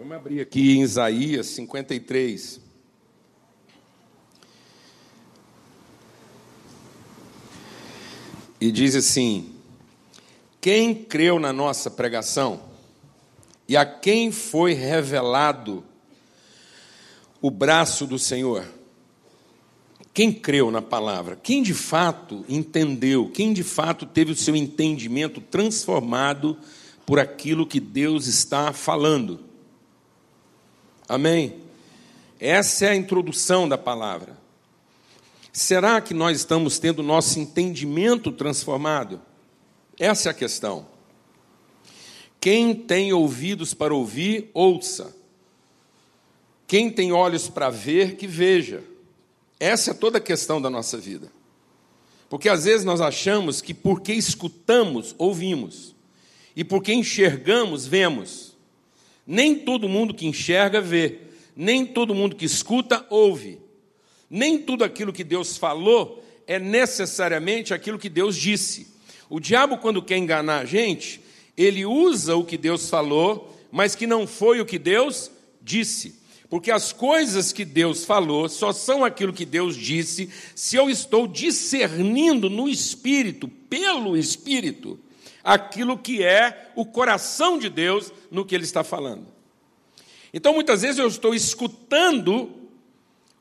Vamos abrir aqui em Isaías 53. E diz assim: Quem creu na nossa pregação e a quem foi revelado o braço do Senhor? Quem creu na palavra? Quem de fato entendeu? Quem de fato teve o seu entendimento transformado por aquilo que Deus está falando? Amém? Essa é a introdução da palavra. Será que nós estamos tendo nosso entendimento transformado? Essa é a questão. Quem tem ouvidos para ouvir, ouça. Quem tem olhos para ver, que veja. Essa é toda a questão da nossa vida. Porque às vezes nós achamos que porque escutamos, ouvimos. E porque enxergamos, vemos. Nem todo mundo que enxerga, vê. Nem todo mundo que escuta, ouve. Nem tudo aquilo que Deus falou é necessariamente aquilo que Deus disse. O diabo, quando quer enganar a gente, ele usa o que Deus falou, mas que não foi o que Deus disse. Porque as coisas que Deus falou só são aquilo que Deus disse se eu estou discernindo no espírito, pelo espírito, aquilo que é o coração de Deus no que ele está falando. Então, muitas vezes eu estou escutando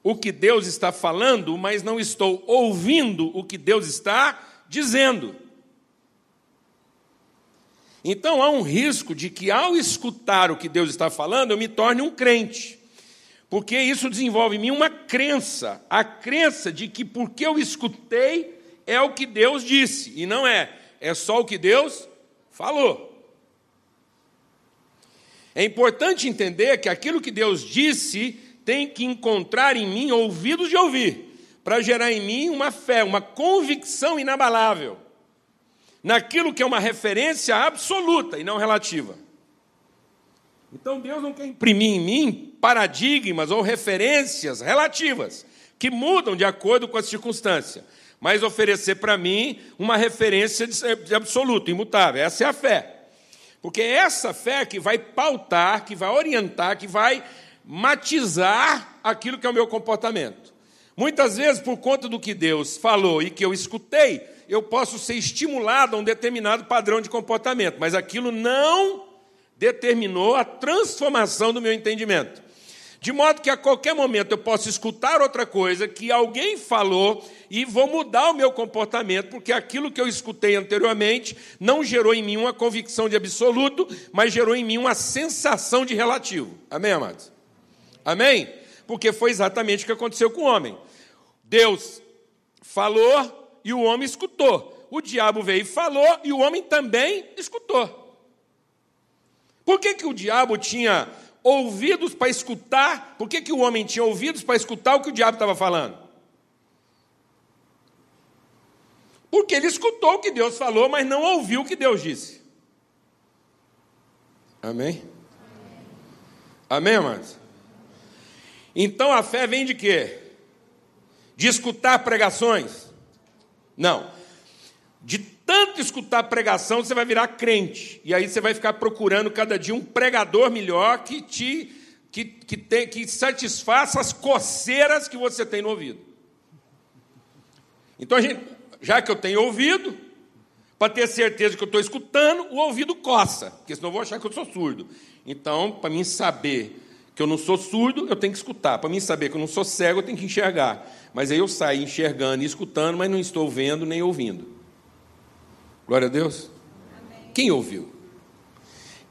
o que Deus está falando, mas não estou ouvindo o que Deus está dizendo. Então há um risco de que, ao escutar o que Deus está falando, eu me torne um crente. Porque isso desenvolve em mim uma crença, a crença de que porque eu escutei é o que Deus disse, e não é, é só o que Deus falou. É importante entender que aquilo que Deus disse tem que encontrar em mim ouvidos de ouvir, para gerar em mim uma fé, uma convicção inabalável, naquilo que é uma referência absoluta e não relativa. Então Deus não quer imprimir em mim paradigmas ou referências relativas, que mudam de acordo com a circunstância, mas oferecer para mim uma referência de absoluto, imutável. Essa é a fé. Porque é essa fé que vai pautar, que vai orientar, que vai matizar aquilo que é o meu comportamento. Muitas vezes, por conta do que Deus falou e que eu escutei, eu posso ser estimulado a um determinado padrão de comportamento, mas aquilo não determinou a transformação do meu entendimento. De modo que a qualquer momento eu posso escutar outra coisa que alguém falou e vou mudar o meu comportamento, porque aquilo que eu escutei anteriormente não gerou em mim uma convicção de absoluto, mas gerou em mim uma sensação de relativo. Amém, amados? Amém? Porque foi exatamente o que aconteceu com o homem. Deus falou e o homem escutou. O diabo veio e falou e o homem também escutou. Por que, que o diabo tinha ouvidos para escutar? Por que, que o homem tinha ouvidos para escutar o que o diabo estava falando? Porque ele escutou o que Deus falou, mas não ouviu o que Deus disse. Amém? Amém, amados? Então a fé vem de quê? De escutar pregações? Não. De tanto escutar pregação, você vai virar crente. E aí você vai ficar procurando cada dia um pregador melhor que te que, que, tem, que satisfaça as coceiras que você tem no ouvido. Então, gente, já que eu tenho ouvido, para ter certeza que eu estou escutando, o ouvido coça, porque senão eu vou achar que eu sou surdo. Então, para mim saber que eu não sou surdo, eu tenho que escutar. Para mim saber que eu não sou cego, eu tenho que enxergar. Mas aí eu saio enxergando e escutando, mas não estou vendo nem ouvindo. Glória a Deus. Amém. Quem ouviu?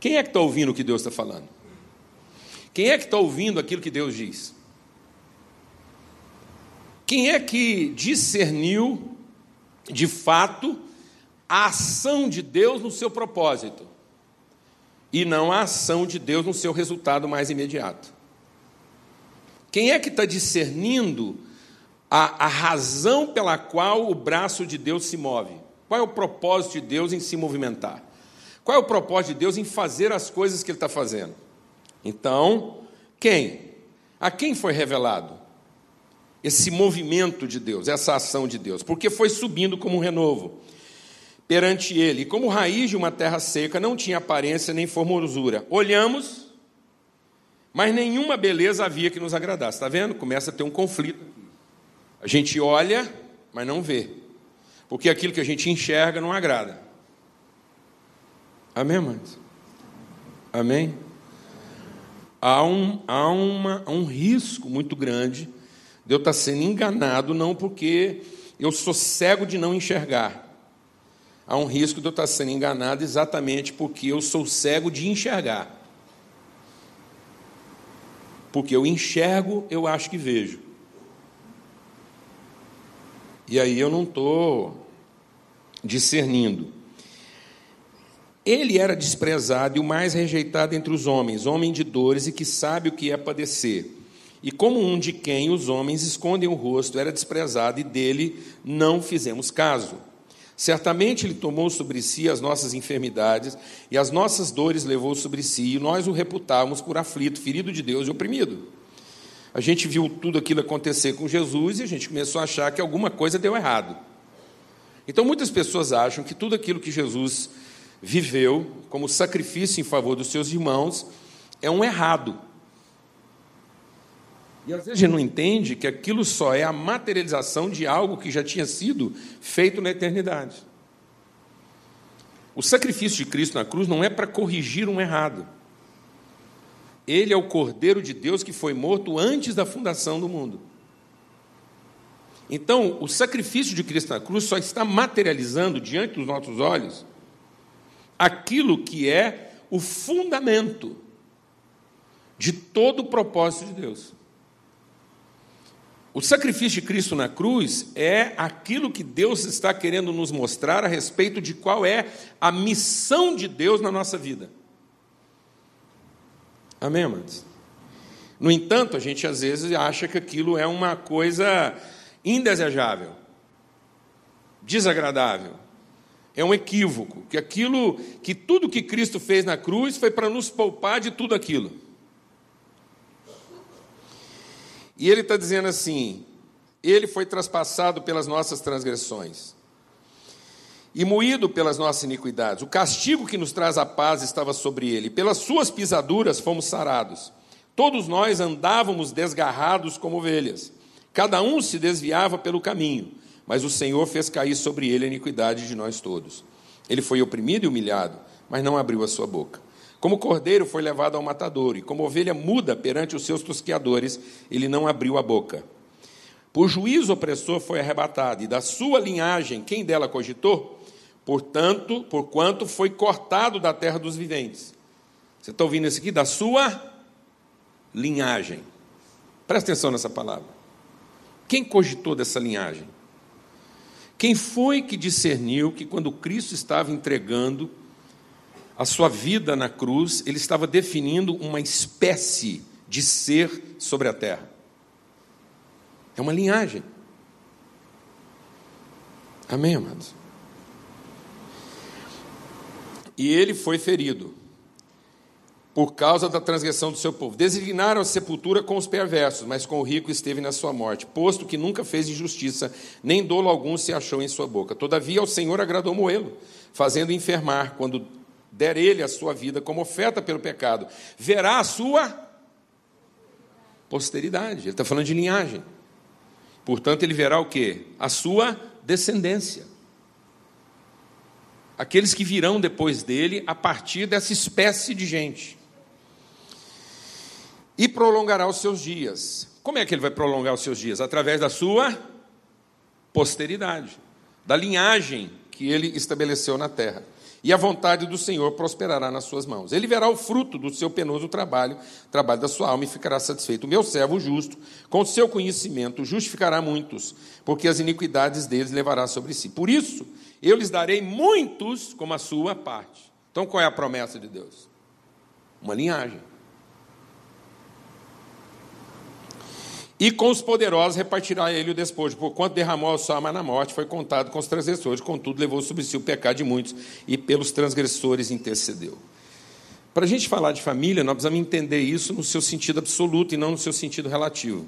Quem é que está ouvindo o que Deus está falando? Quem é que está ouvindo aquilo que Deus diz? Quem é que discerniu, de fato, a ação de Deus no seu propósito? e não a ação de Deus no seu resultado mais imediato. Quem é que está discernindo a, a, razão pela qual o braço de Deus se move? Qual é o propósito de Deus em se movimentar? Qual é o propósito de Deus em fazer as coisas que Ele está fazendo? Então, quem? A quem foi revelado esse movimento de Deus, essa ação de Deus? Porque foi subindo como um renovo perante ele. Como raiz de uma terra seca, não tinha aparência nem formosura. Olhamos Mas nenhuma beleza havia que nos agradasse. Está vendo? Começa a ter um conflito. A gente olha, mas não vê. Porque aquilo que a gente enxerga não agrada. Amém, mães? Amém? Há um, há uma, um risco muito grande de eu estar sendo enganado, não porque eu sou cego de não enxergar. Há um risco de eu estar sendo enganado exatamente porque eu sou cego de enxergar. Porque eu enxergo, eu acho que vejo. E aí eu não estou discernindo. Ele era desprezado e o mais rejeitado entre os homens, homem de dores e que sabe o que é padecer. E como um de quem os homens escondem o rosto, era desprezado e dele não fizemos caso. Certamente ele tomou sobre si as nossas enfermidades e as nossas dores levou sobre si, e nós o reputávamos por aflito, ferido de Deus e oprimido. A gente viu tudo aquilo acontecer com Jesus e a gente começou a achar que alguma coisa deu errado. Então muitas pessoas acham que tudo aquilo que Jesus viveu como sacrifício em favor dos seus irmãos é um errado. E às vezes a gente não entende que aquilo só é a materialização de algo que já tinha sido feito na eternidade. O sacrifício de Cristo na cruz não é para corrigir um errado. Ele é o Cordeiro de Deus que foi morto antes da fundação do mundo. Então, o sacrifício de Cristo na cruz só está materializando diante dos nossos olhos aquilo que é o fundamento de todo o propósito de Deus. O sacrifício de Cristo na cruz é aquilo que Deus está querendo nos mostrar a respeito de qual é a missão de Deus na nossa vida. Amém, amados? No entanto, a gente às vezes acha que aquilo é uma coisa indesejável, desagradável. É um equívoco, que aquilo, que tudo que Cristo fez na cruz foi para nos poupar de tudo aquilo. E ele está dizendo assim: ele foi traspassado pelas nossas transgressões e moído pelas nossas iniquidades. O castigo que nos traz a paz estava sobre ele, pelas suas pisaduras fomos sarados. Todos nós andávamos desgarrados como ovelhas, cada um se desviava pelo caminho, mas o Senhor fez cair sobre ele a iniquidade de nós todos. Ele foi oprimido e humilhado, mas não abriu a sua boca. Como cordeiro foi levado ao matador, e como ovelha muda perante os seus tosqueadores, ele não abriu a boca. Por juízo opressor foi arrebatado, e da sua linhagem, quem dela cogitou? Portanto, por quanto foi cortado da terra dos viventes. Você está ouvindo isso aqui? Da sua linhagem. Presta atenção nessa palavra. Quem cogitou dessa linhagem? Quem foi que discerniu que quando Cristo estava entregando a sua vida na cruz, ele estava definindo uma espécie de ser sobre a terra. É uma linhagem. Amém, amados? E ele foi ferido por causa da transgressão do seu povo. Designaram a sepultura com os perversos, mas com o rico esteve na sua morte, posto que nunca fez injustiça, nem dolo algum se achou em sua boca. Todavia, ao Senhor agradou moê-lo, fazendo enfermar, quando der ele a sua vida como oferta pelo pecado, verá a sua posteridade. Ele está falando de linhagem. Portanto, ele verá o que? A sua descendência. Aqueles que virão depois dele a partir dessa espécie de gente. E prolongará os seus dias. Como é que ele vai prolongar os seus dias? Através da sua posteridade, da linhagem que ele estabeleceu na terra e a vontade do Senhor prosperará nas suas mãos. Ele verá o fruto do seu penoso trabalho, trabalho da sua alma, e ficará satisfeito. O meu servo justo, com seu conhecimento, justificará muitos, porque as iniquidades deles levará sobre si. Por isso, eu lhes darei muitos como a sua parte. Então, qual é a promessa de Deus? Uma linhagem. E com os poderosos repartirá ele o despojo, por quanto derramou a sua alma na morte, foi contado com os transgressores, contudo levou sobre si o pecado de muitos, e pelos transgressores intercedeu. Para a gente falar de família, nós precisamos entender isso no seu sentido absoluto e não no seu sentido relativo.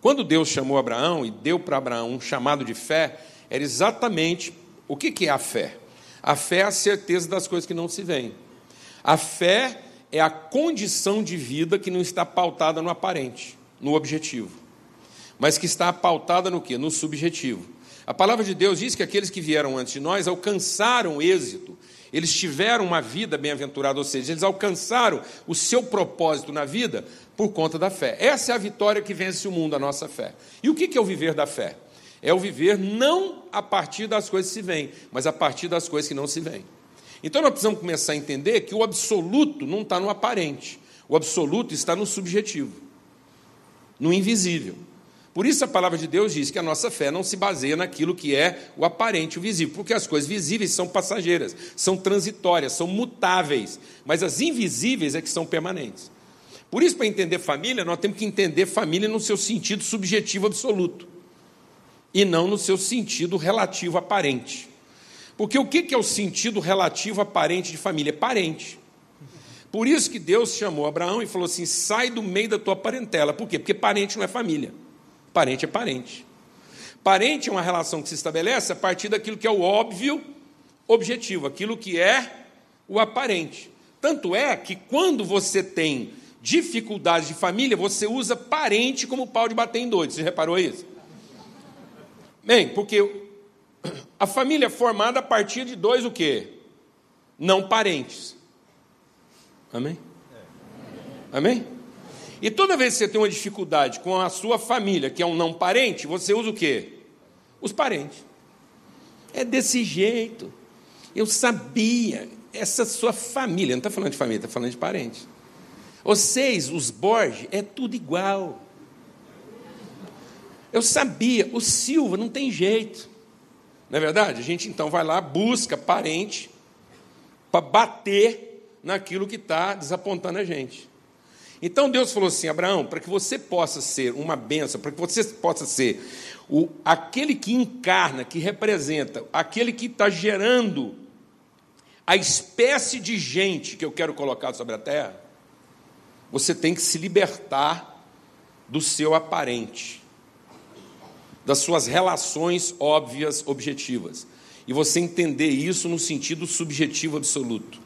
Quando Deus chamou Abraão e deu para Abraão um chamado de fé, era exatamente o que é a fé? A fé é a certeza das coisas que não se veem. A fé é a condição de vida que não está pautada no aparente, no objetivo, mas que está pautada no que? No subjetivo. A palavra de Deus diz que aqueles que vieram antes de nós alcançaram êxito, eles tiveram uma vida bem-aventurada, ou seja, eles alcançaram o seu propósito na vida por conta da fé. Essa é a vitória que vence o mundo, a nossa fé. E o que é o viver da fé? É o viver não a partir das coisas que se veem, mas a partir das coisas que não se veem. Então nós precisamos começar a entender que o absoluto não está no aparente, o absoluto está no subjetivo, no invisível. Por isso a palavra de Deus diz que a nossa fé não se baseia naquilo que é o aparente, o visível, porque as coisas visíveis são passageiras, são transitórias, são mutáveis, mas as invisíveis é que são permanentes. Por isso, para entender família, nós temos que entender família no seu sentido subjetivo absoluto e não no seu sentido relativo aparente. Porque o que é o sentido relativo aparente de família? É parente. Por isso que Deus chamou Abraão e falou assim: sai do meio da tua parentela. Por quê? Porque parente não é família. Parente é parente. Parente é uma relação que se estabelece a partir daquilo que é o óbvio objetivo, aquilo que é o aparente. Tanto é que quando você tem dificuldades de família, você usa parente como pau de bater em doido. Você reparou isso? Bem, porque a família é formada a partir de dois o quê? Não parentes. Amém? Amém? E toda vez que você tem uma dificuldade com a sua família, que é um não parente, você usa o quê? Os parentes. É desse jeito. Eu sabia. Essa sua família, não está falando de família, está falando de parentes. Vocês, os Borges, é tudo igual. Eu sabia, o Silva não tem jeito. Não é verdade? A gente então vai lá, busca parente para bater naquilo que está desapontando a gente. Então Deus falou assim: Abraão, para que você possa ser uma benção, para que você possa ser o, aquele que encarna, que representa, aquele que está gerando a espécie de gente que eu quero colocar sobre a terra, você tem que se libertar do seu aparente, das suas relações óbvias, objetivas. E você entender isso no sentido subjetivo absoluto,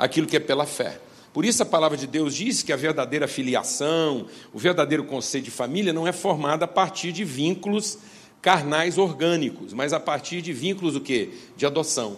aquilo que é pela fé. Por isso a palavra de Deus diz que a verdadeira filiação, o verdadeiro conceito de família não é formado a partir de vínculos carnais orgânicos, mas a partir de vínculos o quê? De adoção,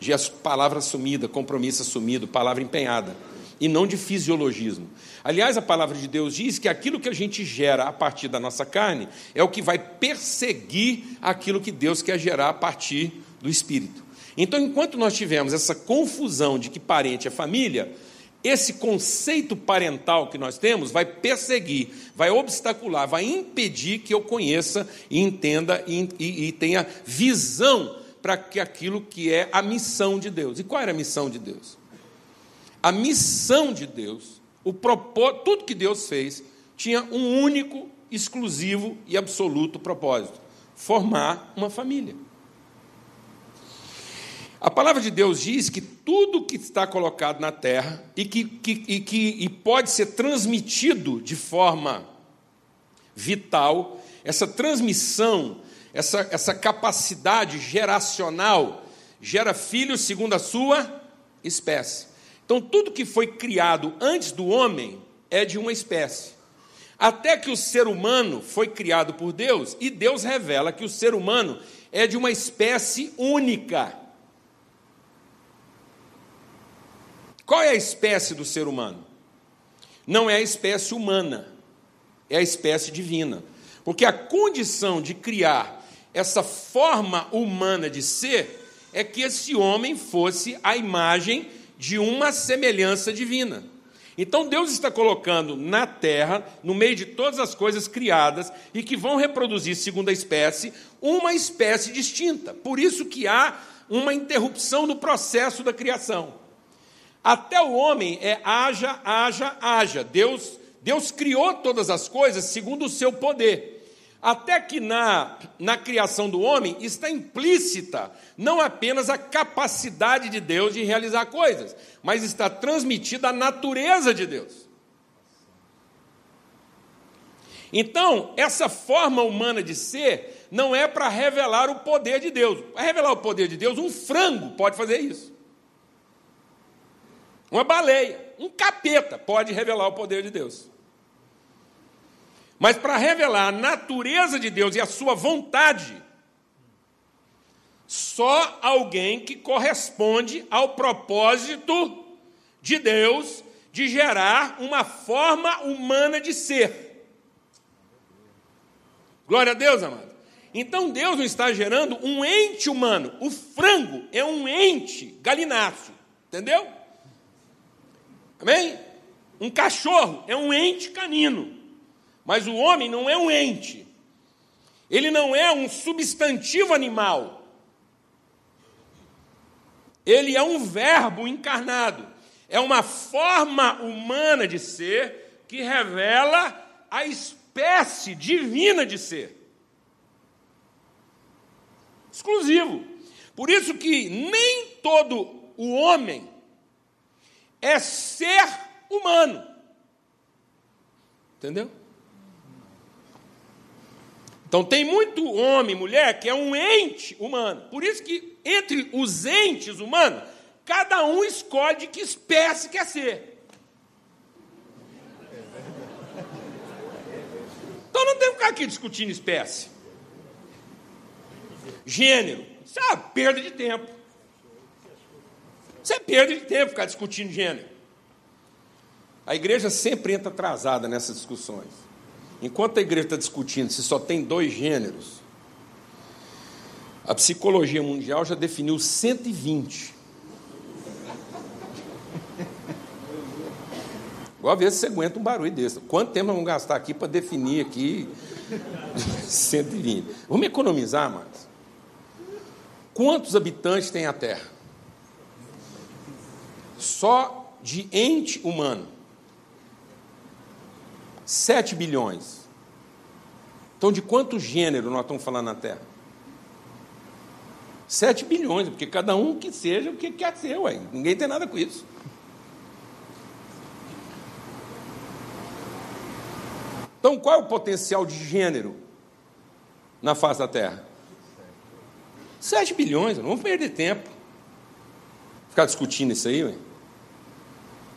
de palavra assumida, compromisso assumido, palavra empenhada e não de fisiologismo. Aliás, a palavra de Deus diz que aquilo que a gente gera a partir da nossa carne é o que vai perseguir aquilo que Deus quer gerar a partir do espírito. Então, enquanto nós tivemos essa confusão de que parente é família, esse conceito parental que nós temos vai perseguir, vai obstacular, vai impedir que eu conheça e entenda e, e, e tenha visão para que aquilo que é a missão de Deus. E qual era a missão de Deus? A missão de Deus, o propósito, tudo que Deus fez, tinha um único, exclusivo e absoluto propósito: formar uma família. A palavra de Deus diz que tudo que está colocado na terra e que, que, e que e pode ser transmitido de forma vital, essa transmissão, essa, essa capacidade geracional, gera filhos segundo a sua espécie. Então, tudo que foi criado antes do homem é de uma espécie. Até que o ser humano foi criado por Deus, e Deus revela que o ser humano é de uma espécie única. Qual é a espécie do ser humano? Não é a espécie humana, é a espécie divina. Porque a condição de criar essa forma humana de ser é que esse homem fosse a imagem de uma semelhança divina. Então Deus está colocando na terra, no meio de todas as coisas criadas e que vão reproduzir segundo a espécie, uma espécie distinta. Por isso que há uma interrupção no processo da criação. Até o homem é haja, haja, haja. Deus, Deus criou todas as coisas segundo o seu poder. Até que na, na criação do homem está implícita não apenas a capacidade de Deus de realizar coisas, mas está transmitida a natureza de Deus. Então, essa forma humana de ser não é para revelar o poder de Deus. Para revelar o poder de Deus, um frango pode fazer isso. Uma baleia, um capeta pode revelar o poder de Deus. Mas para revelar a natureza de Deus e a sua vontade, só alguém que corresponde ao propósito de Deus de gerar uma forma humana de ser. Glória a Deus, amado. Então Deus não está gerando um ente humano. O frango é um ente galináceo, entendeu? Amém? Um cachorro é um ente canino. Mas o homem não é um ente. Ele não é um substantivo animal. Ele é um verbo encarnado, é uma forma humana de ser que revela a espécie divina de ser. Exclusivo. Por isso que nem todo o homem é ser humano. Entendeu? Então tem muito homem, mulher que é um ente humano. Por isso que entre os entes humanos, cada um escolhe de que espécie quer ser. Então não tem que ficar aqui discutindo espécie. Gênero. Isso é uma perda de tempo. Isso é perda de tempo ficar discutindo gênero. A igreja sempre entra atrasada nessas discussões. Enquanto a igreja está discutindo se só tem dois gêneros, a psicologia mundial já definiu 120. Igual a ver se você aguenta um barulho desse. Quanto tempo nós vamos gastar aqui para definir aqui 120? Vamos economizar, mas Quantos habitantes tem a Terra? Só de ente humano. 7 bilhões. Então, de quanto gênero nós estamos falando na Terra? 7 bilhões, porque cada um que seja o que quer ser, ué. ninguém tem nada com isso. Então, qual é o potencial de gênero na face da Terra? 7 bilhões, não vamos perder tempo. Ficar discutindo isso aí, ué.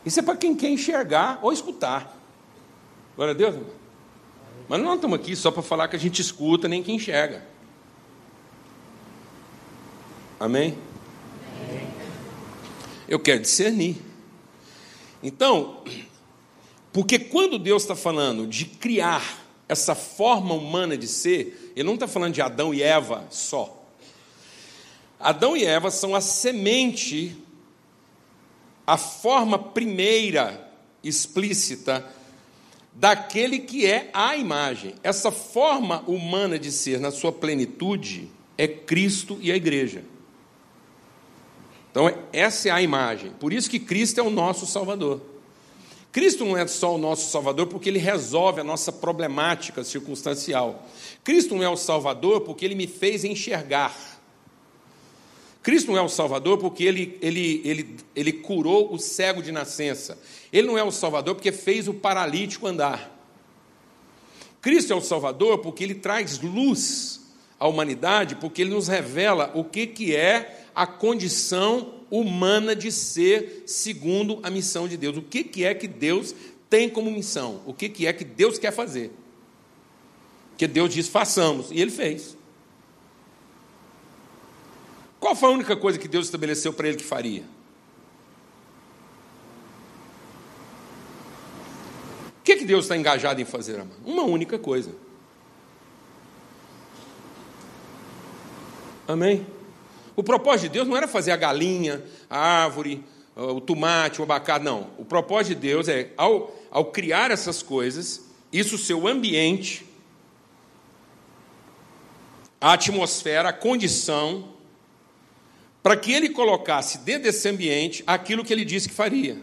Isso é para quem quer enxergar ou escutar. Glória a Deus. Irmão. Mas não estamos aqui só para falar que a gente escuta, nem que enxerga. Amém? Amém? Eu quero discernir. Então, porque quando Deus está falando de criar essa forma humana de ser, Ele não está falando de Adão e Eva só. Adão e Eva são a semente, a forma primeira explícita daquele que é a imagem. Essa forma humana de ser na sua plenitude é Cristo e a igreja. Então, essa é a imagem. Por isso que Cristo é o nosso Salvador. Cristo não é só o nosso Salvador porque ele resolve a nossa problemática circunstancial. Cristo não é o Salvador porque ele me fez enxergar. Cristo não é o Salvador porque ele, ele, ele, ele curou o cego de nascença. Ele não é o Salvador porque fez o paralítico andar. Cristo é o Salvador porque ele traz luz à humanidade, porque ele nos revela o que, que é a condição humana de ser segundo a missão de Deus. O que, que é que Deus tem como missão? O que, que é que Deus quer fazer? Que Deus diz façamos, e ele fez. Qual foi a única coisa que Deus estabeleceu para ele que faria? O que, que Deus está engajado em fazer, amado? Uma única coisa. Amém? O propósito de Deus não era fazer a galinha, a árvore, o tomate, o abacate, não. O propósito de Deus é, ao, ao criar essas coisas, isso, seu ambiente, a atmosfera, a condição, para que ele colocasse dentro desse ambiente aquilo que ele disse que faria,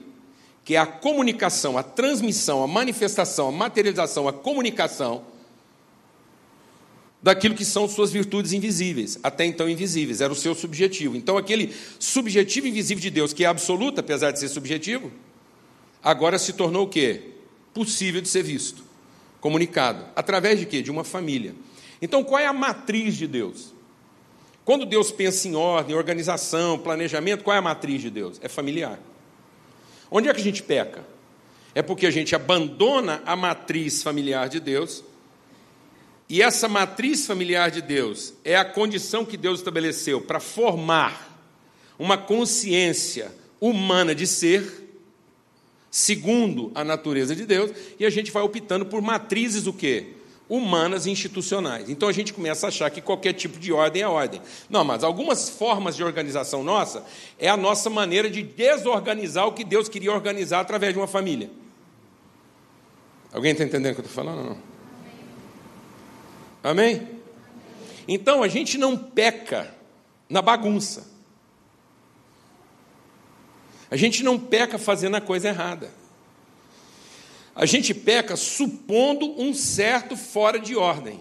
que é a comunicação, a transmissão, a manifestação, a materialização, a comunicação daquilo que são suas virtudes invisíveis, até então invisíveis, era o seu subjetivo. Então, aquele subjetivo invisível de Deus, que é absoluto, apesar de ser subjetivo, agora se tornou o quê? Possível de ser visto, comunicado. Através de quê? De uma família. Então, qual é a matriz de Deus? Quando Deus pensa em ordem, organização, planejamento, qual é a matriz de Deus? É familiar. Onde é que a gente peca? É porque a gente abandona a matriz familiar de Deus. E essa matriz familiar de Deus é a condição que Deus estabeleceu para formar uma consciência humana de ser, segundo a natureza de Deus, e a gente vai optando por matrizes o quê? Humanas e institucionais. Então a gente começa a achar que qualquer tipo de ordem é ordem. Não, mas algumas formas de organização nossa é a nossa maneira de desorganizar o que Deus queria organizar através de uma família. Alguém está entendendo o que eu estou falando? Não? Amém? Então a gente não peca na bagunça. A gente não peca fazendo a coisa errada. A gente peca supondo um certo fora de ordem.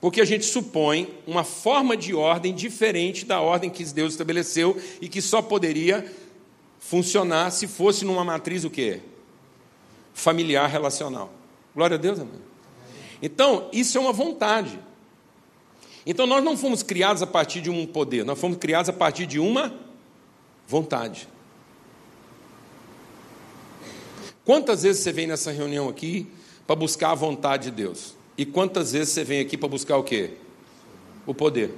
Porque a gente supõe uma forma de ordem diferente da ordem que Deus estabeleceu e que só poderia funcionar se fosse numa matriz o quê? Familiar relacional. Glória a Deus, amém. Então, isso é uma vontade. Então, nós não fomos criados a partir de um poder, nós fomos criados a partir de uma vontade. Quantas vezes você vem nessa reunião aqui para buscar a vontade de Deus? E quantas vezes você vem aqui para buscar o quê? O poder.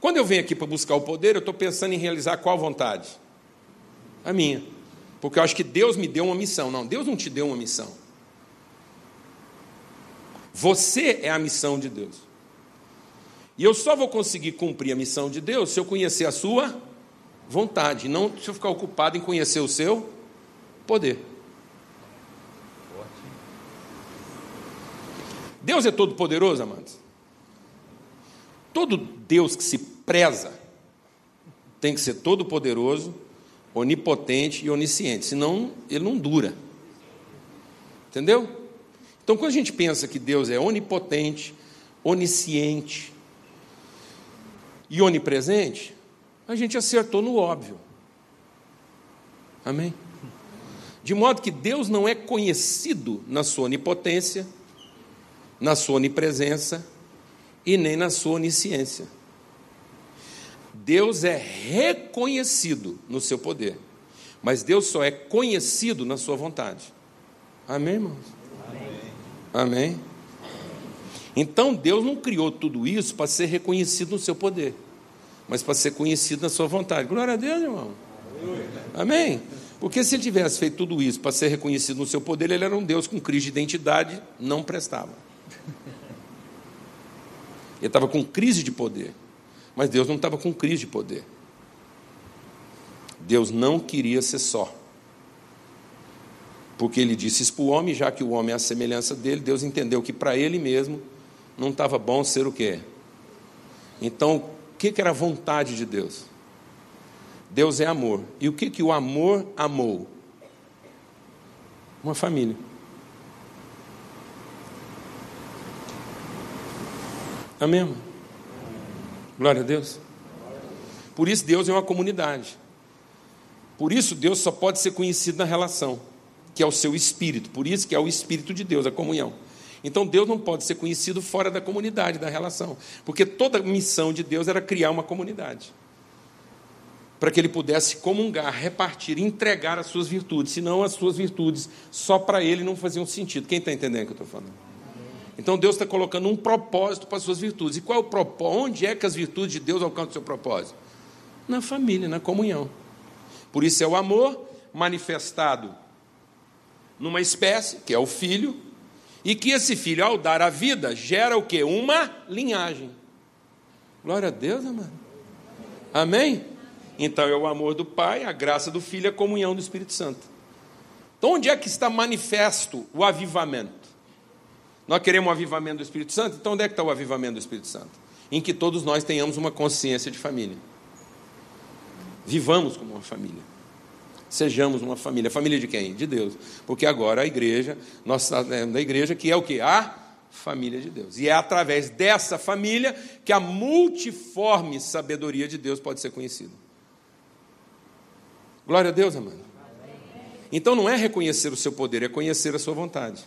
Quando eu venho aqui para buscar o poder, eu estou pensando em realizar qual vontade? A minha. Porque eu acho que Deus me deu uma missão. Não, Deus não te deu uma missão. Você é a missão de Deus. E eu só vou conseguir cumprir a missão de Deus se eu conhecer a sua vontade, não se eu ficar ocupado em conhecer o seu poder. Deus é todo poderoso, amados? Todo Deus que se preza tem que ser todo poderoso, onipotente e onisciente, senão ele não dura. Entendeu? Então, quando a gente pensa que Deus é onipotente, onisciente e onipresente, a gente acertou no óbvio. Amém? De modo que Deus não é conhecido na sua onipotência, na sua onipresença e nem na sua onisciência. Deus é reconhecido no seu poder, mas Deus só é conhecido na sua vontade. Amém, irmãos? Amém. Amém. Então Deus não criou tudo isso para ser reconhecido no seu poder mas para ser conhecido na sua vontade. Glória a Deus, irmão. Amém? Porque se ele tivesse feito tudo isso para ser reconhecido no seu poder, ele era um Deus com crise de identidade, não prestava. Ele estava com crise de poder. Mas Deus não estava com crise de poder. Deus não queria ser só. Porque ele disse isso para o homem, já que o homem é a semelhança dele, Deus entendeu que para ele mesmo não estava bom ser o quê? Então, o que, era a vontade de Deus? Deus é amor. E o que, que o amor amou? Uma família. Amém? Irmão? Glória a Deus. Por isso Deus é uma comunidade. Por isso Deus só pode ser conhecido na relação, que é o seu espírito. Por isso que é o espírito de Deus, a comunhão. Então Deus não pode ser conhecido fora da comunidade, da relação. Porque toda missão de Deus era criar uma comunidade. Para que ele pudesse comungar, repartir, entregar as suas virtudes. Senão as suas virtudes só para ele não faziam sentido. Quem está entendendo o que eu estou falando? Então Deus está colocando um propósito para as suas virtudes. E qual é o propósito? Onde é que as virtudes de Deus alcançam o seu propósito? Na família, na comunhão. Por isso é o amor manifestado numa espécie, que é o filho, e que esse filho, ao dar a vida, gera o que? Uma linhagem. Glória a Deus, amado. Amém? Então é o amor do Pai, a graça do Filho, a comunhão do Espírito Santo. Então, onde é que está manifesto o avivamento? Nós queremos o avivamento do Espírito Santo? Então, onde é que está o avivamento do Espírito Santo? Em que todos nós tenhamos uma consciência de família. Vivamos como uma família. Sejamos uma família. Família de quem? De Deus. Porque agora a igreja, nós estamos da igreja que é o que? A família de Deus. E é através dessa família que a multiforme sabedoria de Deus pode ser conhecida. Glória a Deus, amado. Então não é reconhecer o seu poder, é conhecer a sua vontade.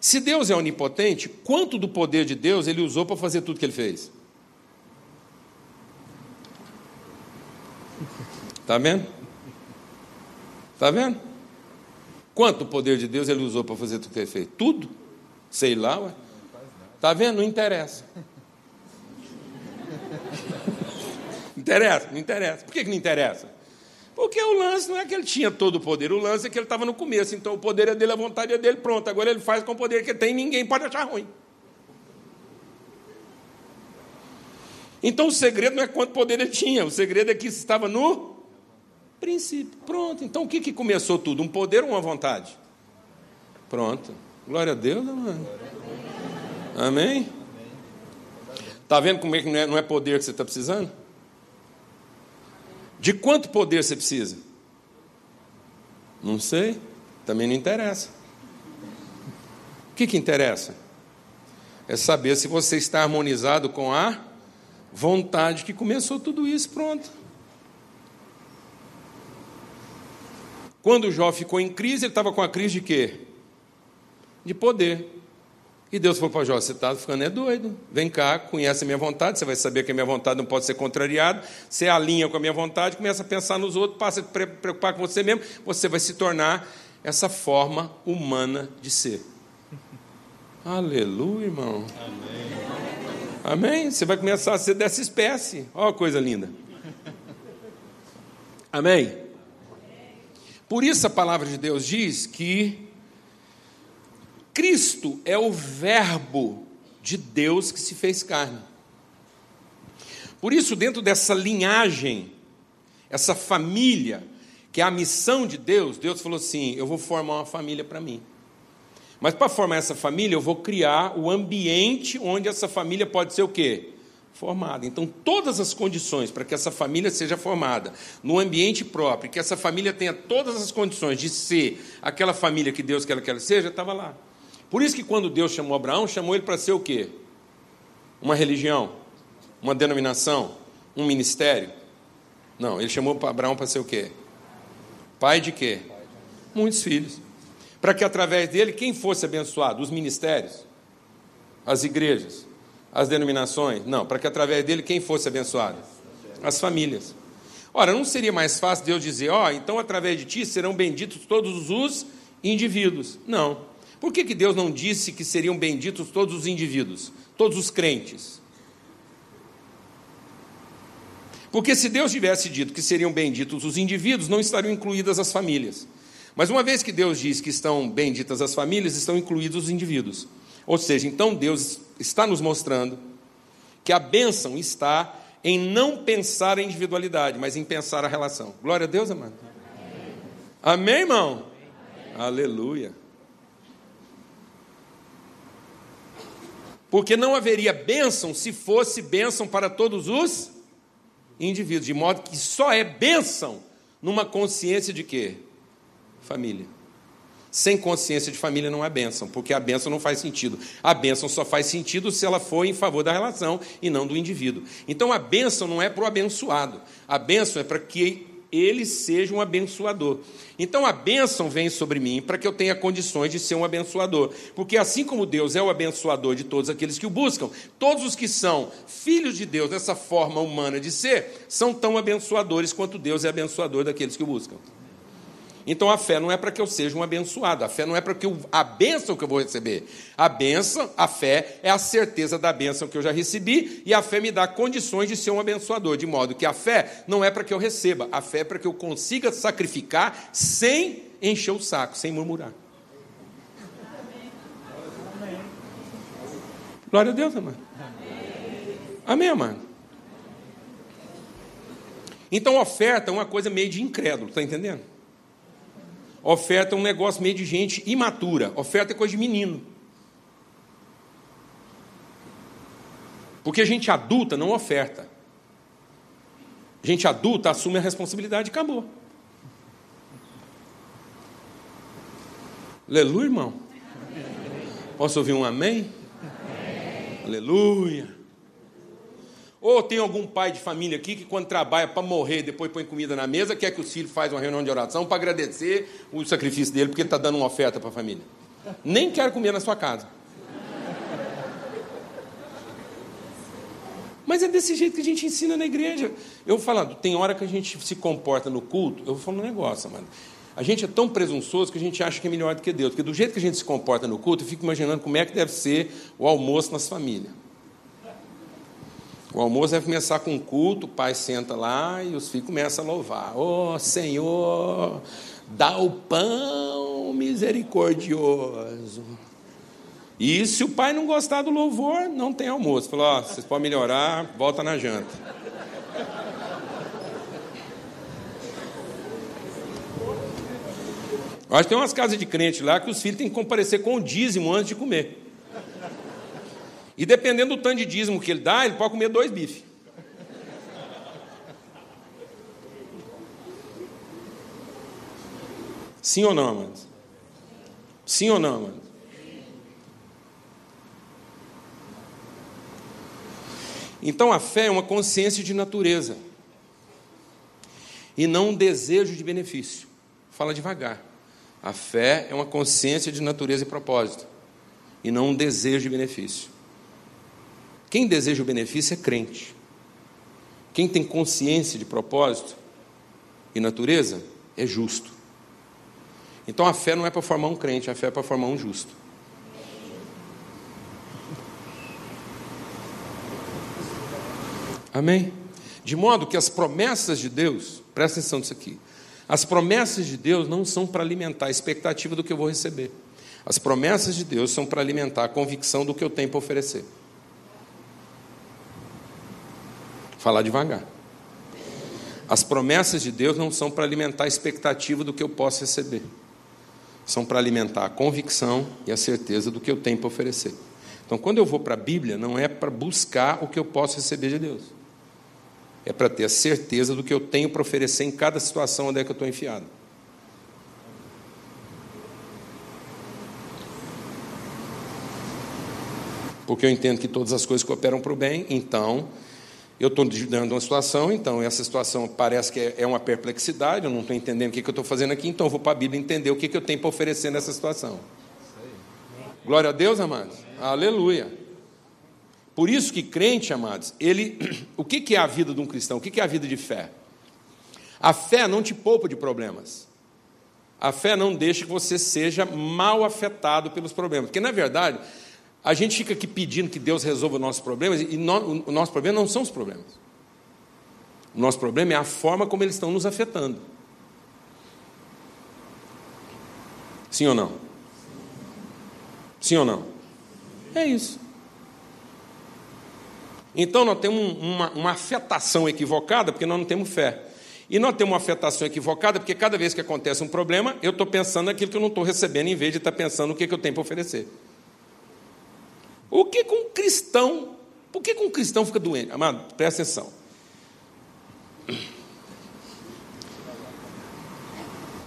Se Deus é onipotente, quanto do poder de Deus ele usou para fazer tudo que ele fez? Está vendo? Está vendo? Quanto o poder de Deus ele usou para fazer tudo que ele fez? Tudo? Sei lá, ué. Está vendo? Não interessa. interessa, não interessa. Por que, que não interessa? Porque o lance não é que ele tinha todo o poder, o lance é que ele estava no começo, então o poder é dele, a vontade é dele, pronto. Agora ele faz com o poder que tem, ninguém pode achar ruim. Então o segredo não é quanto poder ele tinha, o segredo é que isso estava no princípio. Pronto. Então o que, que começou tudo? Um poder ou uma vontade? Pronto. Glória a Deus. Amém? Está vendo como é que não é, não é poder que você está precisando? De quanto poder você precisa? Não sei. Também não interessa. O que, que interessa? É saber se você está harmonizado com a vontade que começou tudo isso, pronto. Quando Jó ficou em crise, ele estava com a crise de quê? De poder. E Deus falou para Jó: Você está ficando é doido. Vem cá, conhece a minha vontade. Você vai saber que a minha vontade não pode ser contrariada. Você alinha com a minha vontade, começa a pensar nos outros, passa a preocupar com você mesmo. Você vai se tornar essa forma humana de ser. Aleluia, irmão. Amém. Amém? Você vai começar a ser dessa espécie. Olha coisa linda. Amém? Por isso a palavra de Deus diz que Cristo é o Verbo de Deus que se fez carne. Por isso, dentro dessa linhagem, essa família, que é a missão de Deus, Deus falou assim: eu vou formar uma família para mim. Mas para formar essa família, eu vou criar o ambiente onde essa família pode ser o quê? Formada. Então, todas as condições para que essa família seja formada no ambiente próprio, que essa família tenha todas as condições de ser aquela família que Deus quer que ela seja, estava lá. Por isso que quando Deus chamou Abraão, chamou ele para ser o quê? Uma religião, uma denominação, um ministério? Não, ele chamou Abraão para ser o quê? Pai de quê? Muitos filhos. Para que através dele quem fosse abençoado? Os ministérios, as igrejas, as denominações? Não, para que através dele quem fosse abençoado? As famílias. Ora, não seria mais fácil Deus dizer, ó, oh, então através de ti serão benditos todos os indivíduos? Não. Por que, que Deus não disse que seriam benditos todos os indivíduos, todos os crentes? Porque se Deus tivesse dito que seriam benditos os indivíduos, não estariam incluídas as famílias. Mas uma vez que Deus diz que estão benditas as famílias, estão incluídos os indivíduos. Ou seja, então Deus está nos mostrando que a bênção está em não pensar a individualidade, mas em pensar a relação. Glória a Deus, amado. Amém, Amém irmão? Amém. Aleluia. Porque não haveria bênção se fosse bênção para todos os indivíduos, de modo que só é bênção numa consciência de quê? Família. Sem consciência de família não é bênção, porque a bênção não faz sentido. A bênção só faz sentido se ela for em favor da relação e não do indivíduo. Então a bênção não é para o abençoado, a bênção é para que ele seja um abençoador. Então a bênção vem sobre mim para que eu tenha condições de ser um abençoador. Porque assim como Deus é o abençoador de todos aqueles que o buscam, todos os que são filhos de Deus nessa forma humana de ser, são tão abençoadores quanto Deus é abençoador daqueles que o buscam. Então a fé não é para que eu seja um abençoado, a fé não é para que eu, a bênção que eu vou receber. A bênção, a fé, é a certeza da bênção que eu já recebi, e a fé me dá condições de ser um abençoador, de modo que a fé não é para que eu receba, a fé é para que eu consiga sacrificar sem encher o saco, sem murmurar. Glória a Deus, amado. Amém, amado. Então, oferta é uma coisa meio de incrédulo, está entendendo? Oferta é um negócio meio de gente imatura. Oferta é coisa de menino. Porque gente adulta não oferta. Gente adulta assume a responsabilidade e acabou. Aleluia, irmão. Posso ouvir um amém? amém. Aleluia. Ou tem algum pai de família aqui que, quando trabalha para morrer, depois põe comida na mesa, quer que os filhos façam uma reunião de oração para agradecer o sacrifício dele, porque ele está dando uma oferta para a família. Nem quero comer na sua casa. Mas é desse jeito que a gente ensina na igreja. Eu falando, tem hora que a gente se comporta no culto, eu vou falar um negócio, mano. A gente é tão presunçoso que a gente acha que é melhor do que Deus. Porque do jeito que a gente se comporta no culto, eu fico imaginando como é que deve ser o almoço nas famílias. O almoço deve começar com um culto, o pai senta lá e os filhos começam a louvar. Oh, Senhor, dá o pão misericordioso. E se o pai não gostar do louvor, não tem almoço. Falou, ó, oh, vocês podem melhorar, volta na janta. Acho que tem umas casas de crente lá que os filhos têm que comparecer com o dízimo antes de comer. E dependendo do tanto de dízimo que ele dá, ele pode comer dois bifes. Sim ou não, amados? Sim ou não, amados? Então a fé é uma consciência de natureza e não um desejo de benefício. Fala devagar. A fé é uma consciência de natureza e propósito e não um desejo de benefício. Quem deseja o benefício é crente. Quem tem consciência de propósito e natureza é justo. Então a fé não é para formar um crente, a fé é para formar um justo. Amém? De modo que as promessas de Deus, presta atenção nisso aqui, as promessas de Deus não são para alimentar a expectativa do que eu vou receber. As promessas de Deus são para alimentar a convicção do que eu tenho para oferecer. Falar devagar. As promessas de Deus não são para alimentar a expectativa do que eu posso receber. São para alimentar a convicção e a certeza do que eu tenho para oferecer. Então, quando eu vou para a Bíblia, não é para buscar o que eu posso receber de Deus. É para ter a certeza do que eu tenho para oferecer em cada situação onde é que eu estou enfiado. Porque eu entendo que todas as coisas cooperam para o bem, então eu estou dando uma situação, então essa situação parece que é uma perplexidade, eu não estou entendendo o que, que eu estou fazendo aqui, então eu vou para a Bíblia entender o que, que eu tenho para oferecer nessa situação. Glória a Deus, amados. Aleluia. Por isso que crente, amados, ele, o que, que é a vida de um cristão? O que, que é a vida de fé? A fé não te poupa de problemas. A fé não deixa que você seja mal afetado pelos problemas. Porque, na verdade, a gente fica aqui pedindo que Deus resolva os nossos problemas, e no, o nosso problema não são os problemas. O nosso problema é a forma como eles estão nos afetando. Sim ou não? Sim ou não? É isso. Então nós temos uma, uma afetação equivocada porque nós não temos fé. E nós temos uma afetação equivocada porque cada vez que acontece um problema, eu estou pensando naquilo que eu não estou recebendo, em vez de estar pensando no que, que eu tenho para oferecer. O que com um cristão? Por que, com um cristão fica doente? Amado, presta atenção.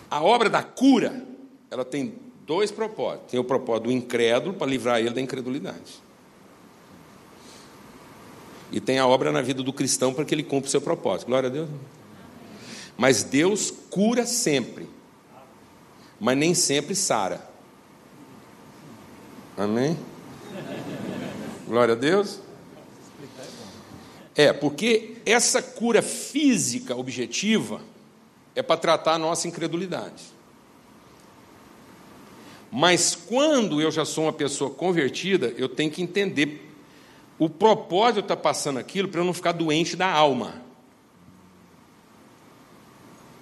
A obra da cura, ela tem dois propósitos. Tem o propósito do incrédulo para livrar ele da incredulidade. E tem a obra na vida do cristão para que ele cumpra o seu propósito. Glória a Deus. Mas Deus cura sempre. Mas nem sempre sara. Amém? Glória a Deus. É, porque essa cura física objetiva é para tratar a nossa incredulidade. Mas quando eu já sou uma pessoa convertida, eu tenho que entender o propósito está passando aquilo para eu não ficar doente da alma.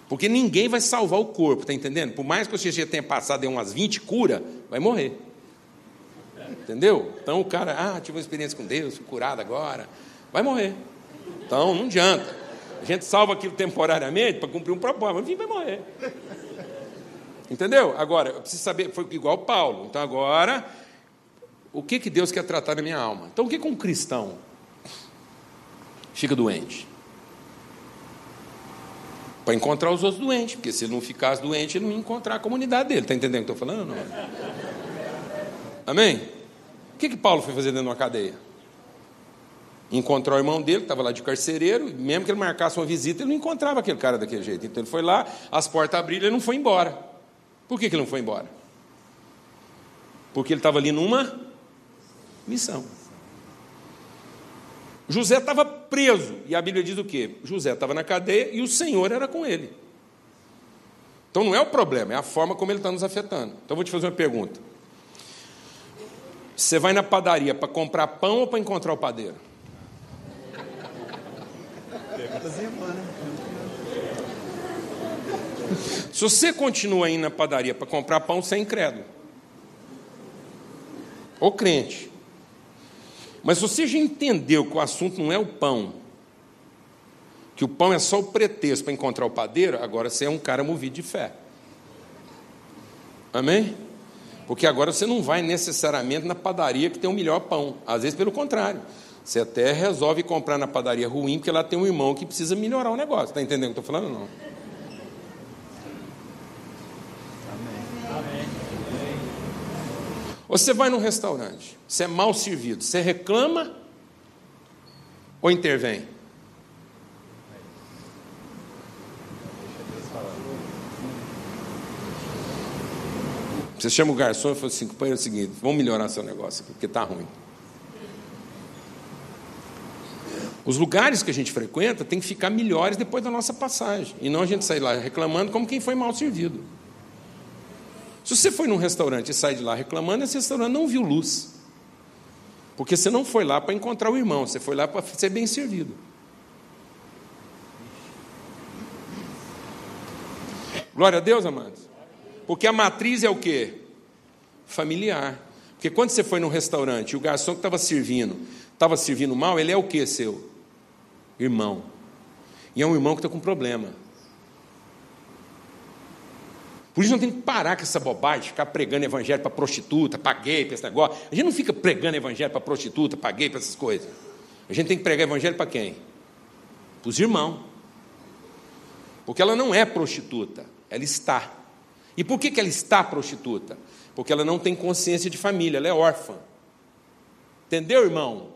Porque ninguém vai salvar o corpo, está entendendo? Por mais que você já tenha passado em umas 20 curas, vai morrer. Entendeu? Então o cara, ah, tive uma experiência com Deus, fui curado agora, vai morrer. Então não adianta. A gente salva aquilo temporariamente para cumprir um propósito, mas enfim, vai morrer. Entendeu? Agora, eu preciso saber, foi igual Paulo. Então agora, o que, que Deus quer tratar na minha alma? Então o que, que um cristão fica doente? Para encontrar os outros doentes, porque se ele não ficasse doente, ele não ia encontrar a comunidade dele. Está entendendo o que eu estou falando? Não? Amém? O que, que Paulo foi fazer dentro de uma cadeia? Encontrou o irmão dele, que estava lá de carcereiro, mesmo que ele marcasse uma visita, ele não encontrava aquele cara daquele jeito. Então ele foi lá, as portas abriram, ele não foi embora. Por que, que ele não foi embora? Porque ele estava ali numa missão. José estava preso, e a Bíblia diz o quê? José estava na cadeia e o Senhor era com ele. Então não é o problema, é a forma como ele está nos afetando. Então eu vou te fazer uma pergunta. Você vai na padaria para comprar pão ou para encontrar o padeiro? Se você continua indo na padaria para comprar pão, você é incrédulo. Ou crente. Mas você já entendeu que o assunto não é o pão, que o pão é só o pretexto para encontrar o padeiro, agora você é um cara movido de fé. Amém? Porque agora você não vai necessariamente na padaria que tem o melhor pão. Às vezes, pelo contrário. Você até resolve comprar na padaria ruim, porque lá tem um irmão que precisa melhorar o negócio. Está entendendo o que eu estou falando? Não. Você vai num restaurante, você é mal servido, você reclama ou intervém? Você chama o garçom e fala assim: companheiro, é o seguinte, vamos melhorar seu negócio, porque está ruim. Os lugares que a gente frequenta tem que ficar melhores depois da nossa passagem. E não a gente sair lá reclamando como quem foi mal servido. Se você foi num restaurante e sai de lá reclamando, esse restaurante não viu luz. Porque você não foi lá para encontrar o irmão, você foi lá para ser bem servido. Glória a Deus, amados. Porque a matriz é o quê? Familiar. Porque quando você foi num restaurante e o garçom que estava servindo estava servindo mal, ele é o que seu? Irmão. E é um irmão que está com problema. Por isso não tem que parar com essa bobagem, ficar pregando evangelho para prostituta, para gay, para esse negócio. A gente não fica pregando evangelho para prostituta, para gay, para essas coisas. A gente tem que pregar evangelho para quem? Para os irmãos. Porque ela não é prostituta, ela está. E por que, que ela está prostituta? Porque ela não tem consciência de família, ela é órfã. Entendeu, irmão?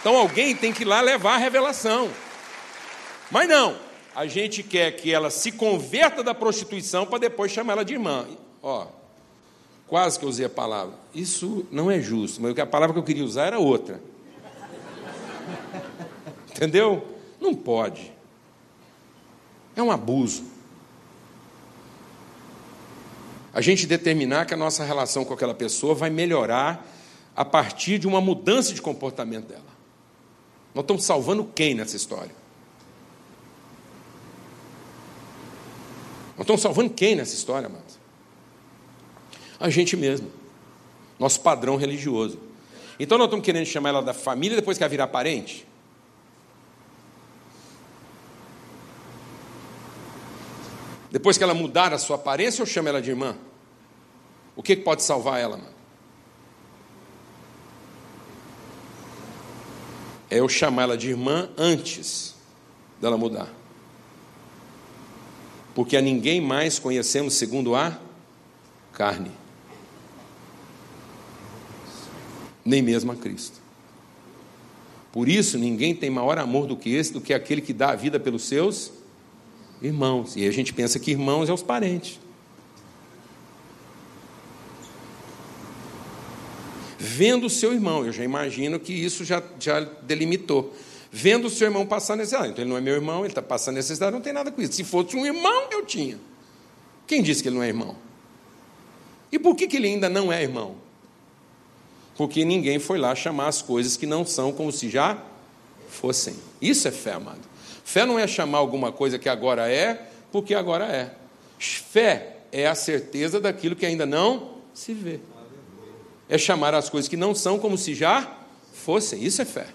Então alguém tem que ir lá levar a revelação. Mas não, a gente quer que ela se converta da prostituição para depois chamar ela de irmã. Ó, quase que eu usei a palavra. Isso não é justo, mas a palavra que eu queria usar era outra. Entendeu? Não pode. É um abuso. A gente determinar que a nossa relação com aquela pessoa vai melhorar a partir de uma mudança de comportamento dela. Nós estamos salvando quem nessa história? Nós estamos salvando quem nessa história, amados? A gente mesmo. Nosso padrão religioso. Então nós estamos querendo chamar ela da família depois que ela virar parente? Depois que ela mudar a sua aparência, eu chamo ela de irmã? O que pode salvar ela, mano? É eu chamar ela de irmã antes dela mudar porque a ninguém mais conhecemos segundo a carne, nem mesmo a Cristo. Por isso, ninguém tem maior amor do que esse, do que aquele que dá a vida pelos seus irmãos. E a gente pensa que irmãos é os parentes. Vendo o seu irmão, eu já imagino que isso já, já delimitou vendo o seu irmão passar necessidade. Então ele não é meu irmão, ele está passando necessidade, não tem nada com isso. Se fosse um irmão, eu tinha. Quem disse que ele não é irmão? E por que, que ele ainda não é irmão? Porque ninguém foi lá chamar as coisas que não são como se já fossem. Isso é fé, amado. Fé não é chamar alguma coisa que agora é, porque agora é. Fé é a certeza daquilo que ainda não se vê. É chamar as coisas que não são como se já fossem. Isso é fé.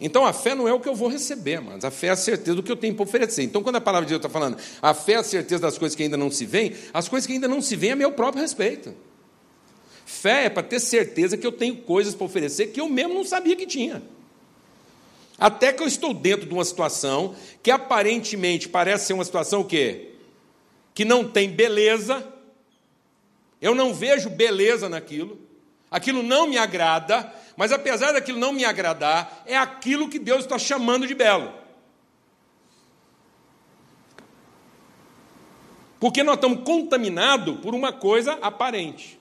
Então a fé não é o que eu vou receber, mas a fé é a certeza do que eu tenho para oferecer. Então, quando a palavra de Deus está falando, a fé é a certeza das coisas que ainda não se veem, as coisas que ainda não se veem é meu próprio respeito. Fé é para ter certeza que eu tenho coisas para oferecer que eu mesmo não sabia que tinha. Até que eu estou dentro de uma situação que aparentemente parece ser uma situação o quê? Que não tem beleza, eu não vejo beleza naquilo, aquilo não me agrada, mas apesar daquilo não me agradar, é aquilo que Deus está chamando de belo. Porque nós estamos contaminados por uma coisa aparente.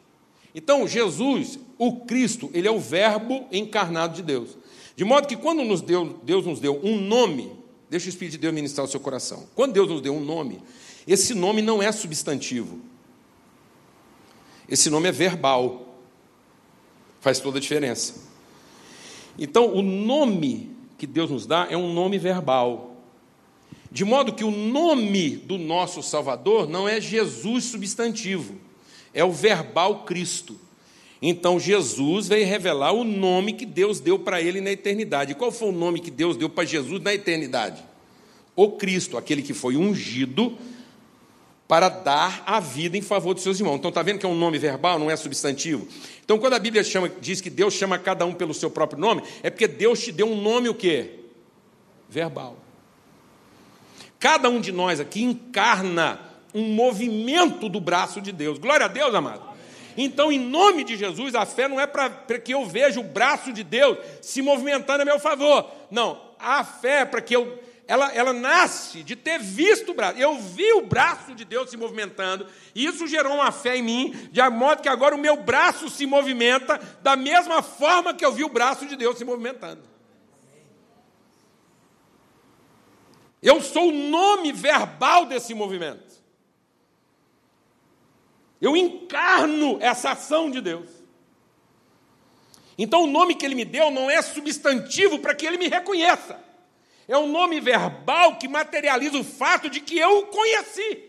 Então, Jesus, o Cristo, ele é o Verbo encarnado de Deus. De modo que quando nos deu, Deus nos deu um nome, deixa o Espírito de Deus ministrar o seu coração. Quando Deus nos deu um nome, esse nome não é substantivo. Esse nome é verbal. Faz toda a diferença. Então, o nome que Deus nos dá é um nome verbal. De modo que o nome do nosso Salvador não é Jesus substantivo, é o verbal Cristo. Então Jesus veio revelar o nome que Deus deu para ele na eternidade. Qual foi o nome que Deus deu para Jesus na eternidade? O Cristo, aquele que foi ungido para dar a vida em favor dos seus irmãos. Então está vendo que é um nome verbal, não é substantivo? Então quando a Bíblia chama, diz que Deus chama cada um pelo seu próprio nome, é porque Deus te deu um nome o quê? Verbal. Cada um de nós aqui encarna um movimento do braço de Deus. Glória a Deus, amado. Então, em nome de Jesus, a fé não é para que eu veja o braço de Deus se movimentando a meu favor. Não, a fé é para que eu. Ela, ela nasce de ter visto o braço. Eu vi o braço de Deus se movimentando, e isso gerou uma fé em mim, de modo que agora o meu braço se movimenta da mesma forma que eu vi o braço de Deus se movimentando. Eu sou o nome verbal desse movimento. Eu encarno essa ação de Deus. Então, o nome que ele me deu não é substantivo para que ele me reconheça. É um nome verbal que materializa o fato de que eu o conheci.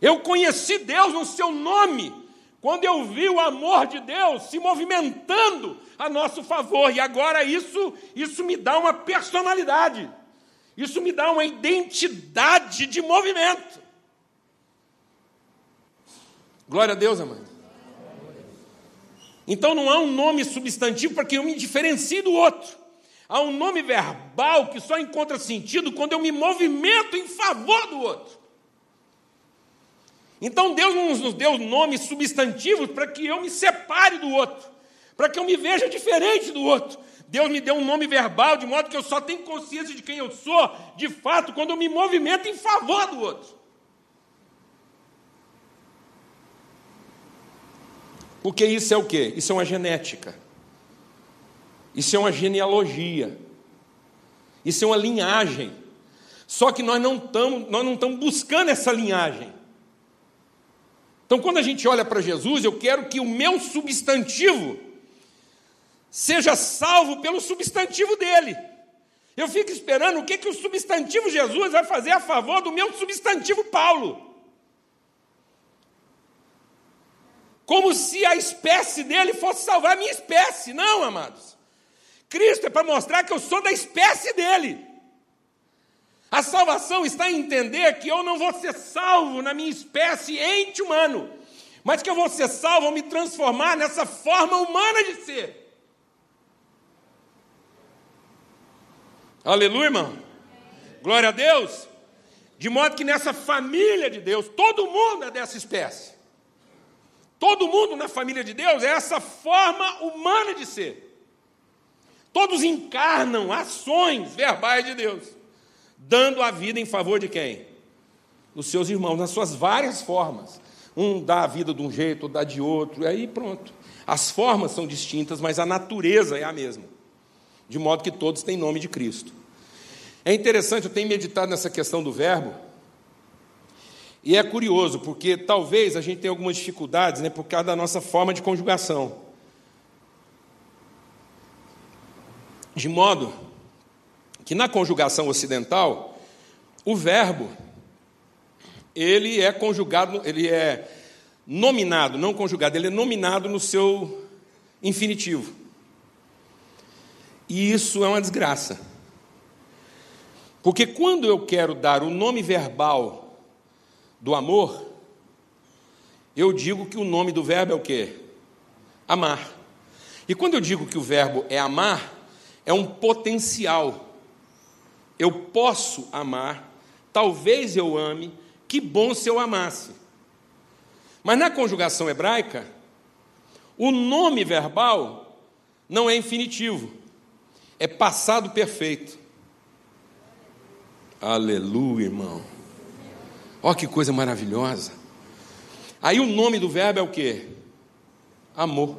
Eu conheci Deus no seu nome, quando eu vi o amor de Deus se movimentando a nosso favor, e agora isso, isso me dá uma personalidade. Isso me dá uma identidade de movimento. Glória a Deus, amado. Então não há um nome substantivo para que eu me diferencie do outro. Há um nome verbal que só encontra sentido quando eu me movimento em favor do outro. Então Deus não nos deu nomes substantivos para que eu me separe do outro, para que eu me veja diferente do outro, Deus me deu um nome verbal, de modo que eu só tenho consciência de quem eu sou, de fato, quando eu me movimento em favor do outro. Porque isso é o quê? Isso é uma genética. Isso é uma genealogia. Isso é uma linhagem. Só que nós não estamos, nós não estamos buscando essa linhagem. Então, quando a gente olha para Jesus, eu quero que o meu substantivo seja salvo pelo substantivo dele. Eu fico esperando o que, que o substantivo Jesus vai fazer a favor do meu substantivo Paulo. Como se a espécie dele fosse salvar a minha espécie. Não, amados. Cristo é para mostrar que eu sou da espécie dele. A salvação está em entender que eu não vou ser salvo na minha espécie ente humano, mas que eu vou ser salvo ao me transformar nessa forma humana de ser. Aleluia, irmão. Glória a Deus. De modo que nessa família de Deus, todo mundo é dessa espécie. Todo mundo na família de Deus é essa forma humana de ser. Todos encarnam ações verbais de Deus, dando a vida em favor de quem? Os seus irmãos, nas suas várias formas. Um dá a vida de um jeito, outro dá de outro, e aí pronto. As formas são distintas, mas a natureza é a mesma de modo que todos têm nome de Cristo. É interessante, eu tenho meditado nessa questão do verbo, e é curioso, porque talvez a gente tenha algumas dificuldades né, por causa da nossa forma de conjugação. De modo que na conjugação ocidental, o verbo ele é conjugado, ele é nominado, não conjugado, ele é nominado no seu infinitivo. E isso é uma desgraça. Porque quando eu quero dar o nome verbal do amor, eu digo que o nome do verbo é o quê? Amar. E quando eu digo que o verbo é amar, é um potencial. Eu posso amar, talvez eu ame, que bom se eu amasse. Mas na conjugação hebraica, o nome verbal não é infinitivo é passado perfeito. Aleluia, irmão. Olha que coisa maravilhosa. Aí o nome do verbo é o que? Amor.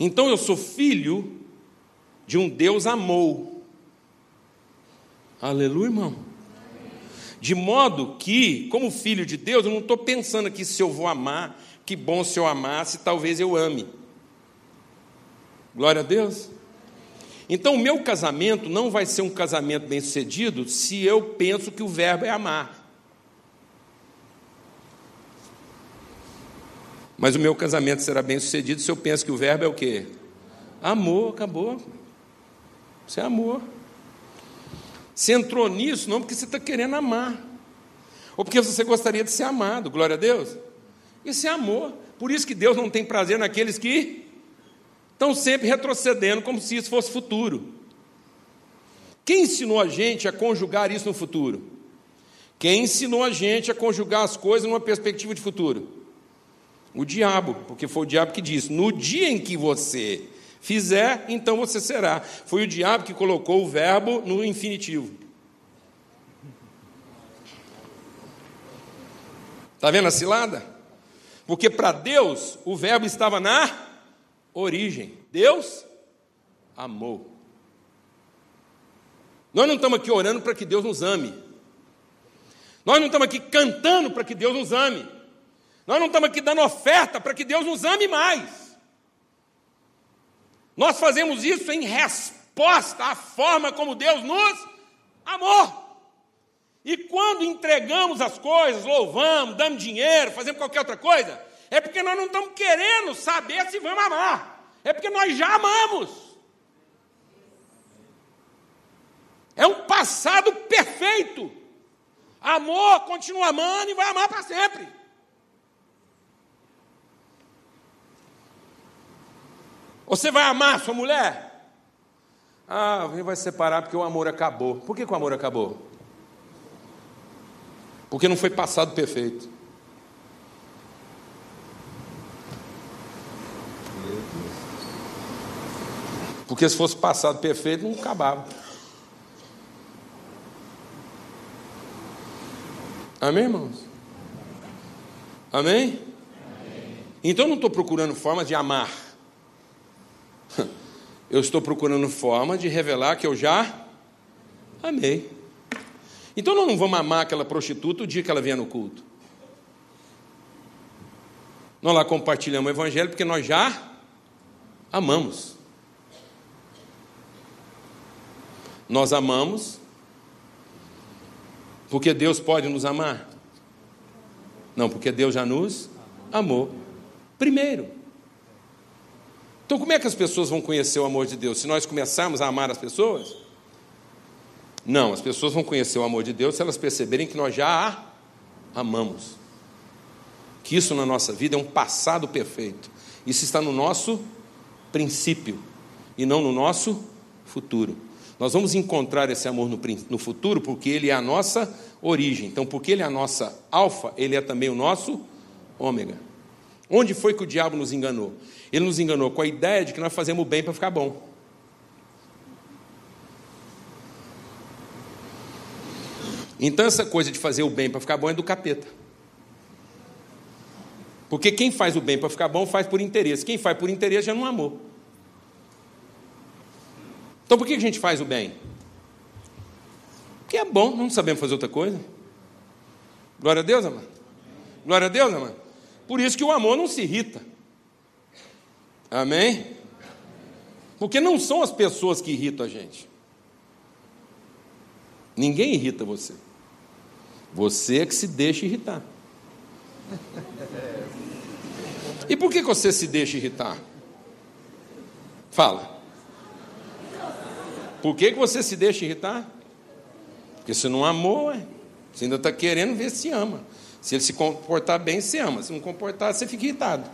Então eu sou filho de um Deus amou. Aleluia, irmão. De modo que, como filho de Deus, eu não estou pensando aqui se eu vou amar, que bom se eu amasse, talvez eu ame. Glória a Deus. Então, o meu casamento não vai ser um casamento bem sucedido se eu penso que o verbo é amar. Mas o meu casamento será bem sucedido se eu penso que o verbo é o quê? Amor, acabou. Isso é amor. Você entrou nisso não porque você está querendo amar, ou porque você gostaria de ser amado, glória a Deus. Isso é amor. Por isso que Deus não tem prazer naqueles que estão sempre retrocedendo como se isso fosse futuro. Quem ensinou a gente a conjugar isso no futuro? Quem ensinou a gente a conjugar as coisas numa perspectiva de futuro? O diabo, porque foi o diabo que disse: no dia em que você fizer, então você será. Foi o diabo que colocou o verbo no infinitivo. Está vendo a cilada? Porque para Deus o verbo estava na origem. Deus amou. Nós não estamos aqui orando para que Deus nos ame. Nós não estamos aqui cantando para que Deus nos ame. Nós não estamos aqui dando oferta para que Deus nos ame mais. Nós fazemos isso em resposta à forma como Deus nos amou. E quando entregamos as coisas, louvamos, damos dinheiro, fazemos qualquer outra coisa, é porque nós não estamos querendo saber se vamos amar. É porque nós já amamos. É um passado perfeito. Amor, continua amando e vai amar para sempre. Você vai amar sua mulher? Ah, vai separar porque o amor acabou. Por que, que o amor acabou? Porque não foi passado perfeito. Porque se fosse passado perfeito, não acabava. Amém, irmãos? Amém? Amém. Então eu não estou procurando formas de amar. Eu estou procurando forma de revelar que eu já amei. Então nós não vamos amar aquela prostituta o dia que ela vier no culto. Nós lá compartilhamos o evangelho porque nós já amamos. Nós amamos porque Deus pode nos amar? Não, porque Deus já nos amou primeiro. Então, como é que as pessoas vão conhecer o amor de Deus? Se nós começarmos a amar as pessoas? Não, as pessoas vão conhecer o amor de Deus se elas perceberem que nós já a amamos. Que isso na nossa vida é um passado perfeito. Isso está no nosso princípio e não no nosso futuro. Nós vamos encontrar esse amor no, no futuro porque ele é a nossa origem. Então, porque ele é a nossa alfa, ele é também o nosso ômega. Onde foi que o diabo nos enganou? Ele nos enganou com a ideia de que nós fazemos bem para ficar bom. Então, essa coisa de fazer o bem para ficar bom é do capeta. Porque quem faz o bem para ficar bom faz por interesse. Quem faz por interesse já não amou. Então por que a gente faz o bem? Porque é bom, não sabemos fazer outra coisa. Glória a Deus, amado. Glória a Deus, amado. Por isso que o amor não se irrita. Amém? Porque não são as pessoas que irritam a gente. Ninguém irrita você. Você é que se deixa irritar. E por que você se deixa irritar? Fala. Por que, que você se deixa irritar? Porque você não amou, é. você ainda está querendo ver se ama. Se ele se comportar bem, se ama. Se não comportar, você fica irritado.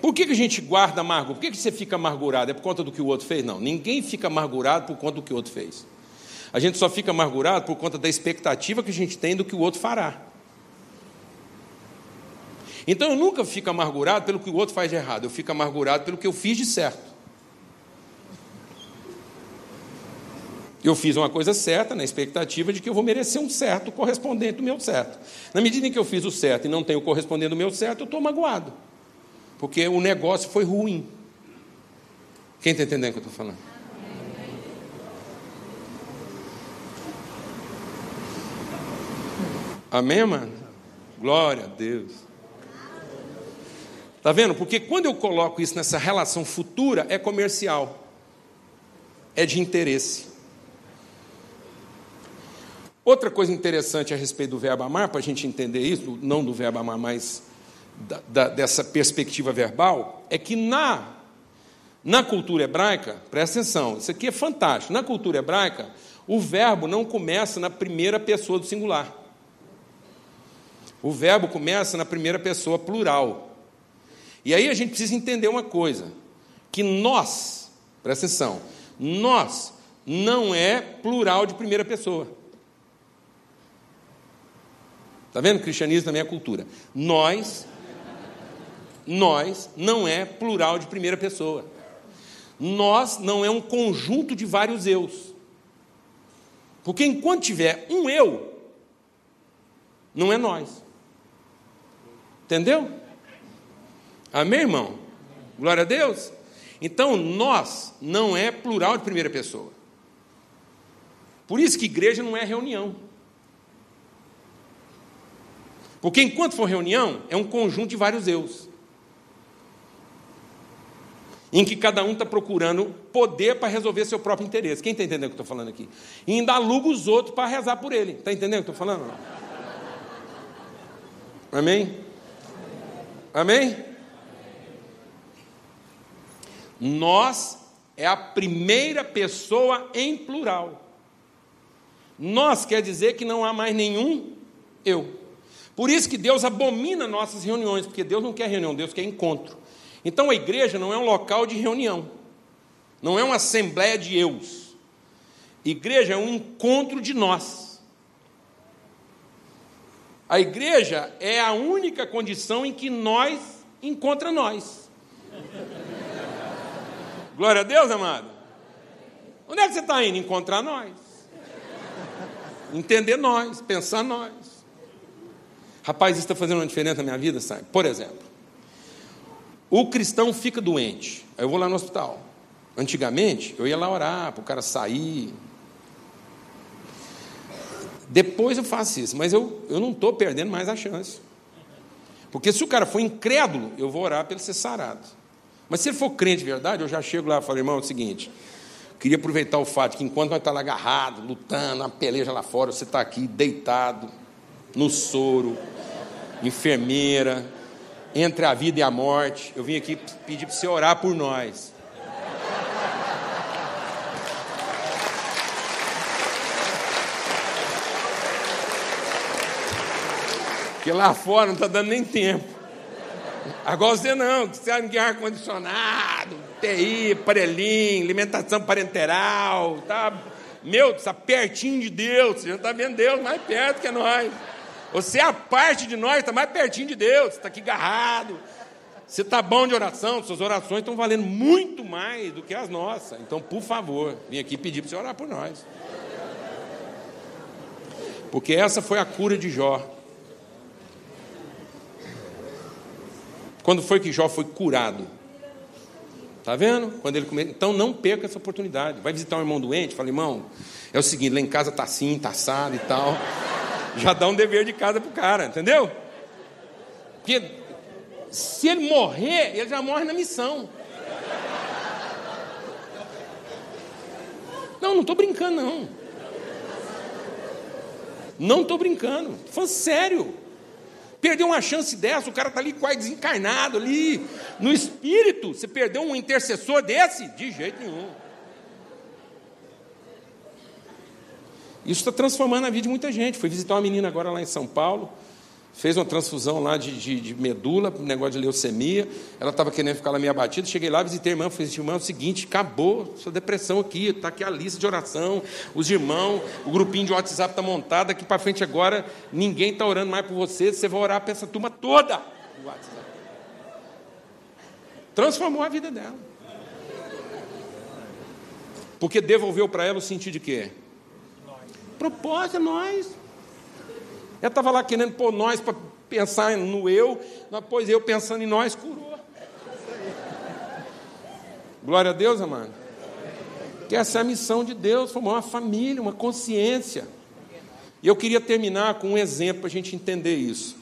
Por que, que a gente guarda amargo? Por que, que você fica amargurado? É por conta do que o outro fez? Não, ninguém fica amargurado por conta do que o outro fez. A gente só fica amargurado por conta da expectativa que a gente tem do que o outro fará. Então eu nunca fico amargurado pelo que o outro faz de errado, eu fico amargurado pelo que eu fiz de certo. Eu fiz uma coisa certa na expectativa de que eu vou merecer um certo correspondente do meu certo. Na medida em que eu fiz o certo e não tenho correspondente do meu certo, eu estou magoado. Porque o negócio foi ruim. Quem está entendendo o que eu estou falando? Amém, mano? Glória a Deus. Está vendo? Porque quando eu coloco isso nessa relação futura, é comercial, é de interesse. Outra coisa interessante a respeito do verbo amar, para a gente entender isso, não do verbo amar, mas da, da, dessa perspectiva verbal, é que na, na cultura hebraica, presta atenção, isso aqui é fantástico, na cultura hebraica, o verbo não começa na primeira pessoa do singular. O verbo começa na primeira pessoa plural. E aí a gente precisa entender uma coisa: que nós, presta atenção, nós não é plural de primeira pessoa. Está vendo? Cristianismo também é cultura. Nós, nós não é plural de primeira pessoa. Nós não é um conjunto de vários eus. Porque enquanto tiver um eu, não é nós. Entendeu? Amém, irmão? Glória a Deus. Então, nós não é plural de primeira pessoa. Por isso que igreja não é reunião. Porque enquanto for reunião, é um conjunto de vários eus. Em que cada um está procurando poder para resolver seu próprio interesse. Quem está entendendo o que eu estou falando aqui? E ainda aluga os outros para rezar por ele. Está entendendo o que eu estou falando? Amém? Amém? Nós é a primeira pessoa em plural. Nós quer dizer que não há mais nenhum eu. Por isso que Deus abomina nossas reuniões, porque Deus não quer reunião, Deus quer encontro. Então a igreja não é um local de reunião, não é uma assembleia de eus. Igreja é um encontro de nós. A igreja é a única condição em que nós encontra nós. Glória a Deus, amado. Onde é que você está indo? Encontrar nós. Entender nós, pensar nós. Rapaz, isso está fazendo uma diferença na minha vida, sabe? Por exemplo, o cristão fica doente, aí eu vou lá no hospital. Antigamente, eu ia lá orar para o cara sair. Depois eu faço isso, mas eu, eu não estou perdendo mais a chance. Porque se o cara for incrédulo, eu vou orar para ele ser sarado. Mas se ele for crente de verdade, eu já chego lá e falo, irmão, é o seguinte, queria aproveitar o fato que enquanto nós estamos tá agarrados, lutando, uma peleja lá fora, você está aqui deitado, no soro, enfermeira, entre a vida e a morte. Eu vim aqui pedir para você orar por nós. Porque lá fora não está dando nem tempo. Agora você não, você tem ar-condicionado, TI, aparelhinho, alimentação parenteral, tá? Meu, está pertinho de Deus, você já está vendo Deus mais perto que nós. Você é a parte de nós, está mais pertinho de Deus, está aqui agarrado. Você está bom de oração, suas orações estão valendo muito mais do que as nossas. Então, por favor, vim aqui pedir para você orar por nós. Porque essa foi a cura de Jó. Quando foi que Jó foi curado? Está vendo? Quando ele come... Então não perca essa oportunidade. Vai visitar um irmão doente, fala, irmão, é o seguinte, lá em casa está assim, está assado e tal já dá um dever de casa para o cara, entendeu? Porque se ele morrer, ele já morre na missão. Não, não estou brincando, não. Não estou brincando. Estou falando sério. Perdeu uma chance dessa, o cara está ali quase desencarnado, ali no espírito. Você perdeu um intercessor desse? De jeito nenhum. Isso está transformando a vida de muita gente. Fui visitar uma menina agora lá em São Paulo, fez uma transfusão lá de, de, de medula, negócio de leucemia. Ela estava querendo ficar lá meio abatida. Cheguei lá, visitei a irmã, falei irmã, é o seguinte, acabou sua depressão aqui, está aqui a lista de oração, os irmãos, o grupinho de WhatsApp está montado, aqui para frente agora, ninguém está orando mais por você, você vai orar para essa turma toda. WhatsApp. Transformou a vida dela. Porque devolveu para ela o sentido de quê? Propósito é nós. Ela estava lá querendo pôr nós para pensar no eu, depois eu pensando em nós, curou. Glória a Deus, amado. Que essa é a missão de Deus, formar uma família, uma consciência. E eu queria terminar com um exemplo para a gente entender isso.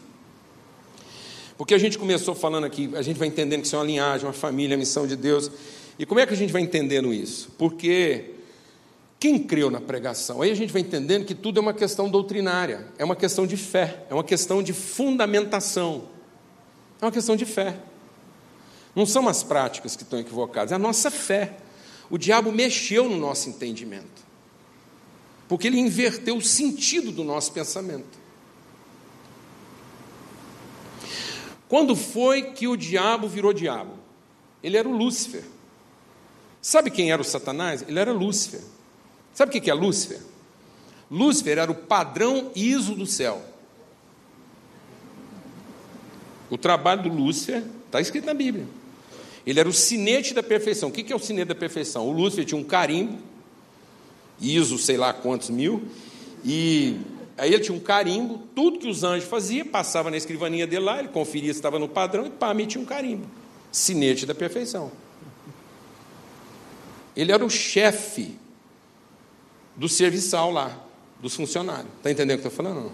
Porque a gente começou falando aqui, a gente vai entendendo que isso é uma linhagem, uma família, a missão de Deus. E como é que a gente vai entendendo isso? Porque quem creu na pregação? Aí a gente vai entendendo que tudo é uma questão doutrinária, é uma questão de fé, é uma questão de fundamentação, é uma questão de fé. Não são as práticas que estão equivocadas, é a nossa fé. O diabo mexeu no nosso entendimento, porque ele inverteu o sentido do nosso pensamento. Quando foi que o diabo virou diabo? Ele era o Lúcifer. Sabe quem era o Satanás? Ele era Lúcifer. Sabe o que é Lúcifer? Lúcifer era o padrão ISO do céu. O trabalho do Lúcifer está escrito na Bíblia. Ele era o sinete da perfeição. O que é o sinete da perfeição? O Lúcifer tinha um carimbo, ISO sei lá quantos mil, e aí ele tinha um carimbo, tudo que os anjos faziam, passava na escrivaninha dele lá, ele conferia se estava no padrão e pá, metia um carimbo. Sinete da perfeição. Ele era o chefe do serviçal lá, dos funcionários. Está entendendo o que eu estou falando?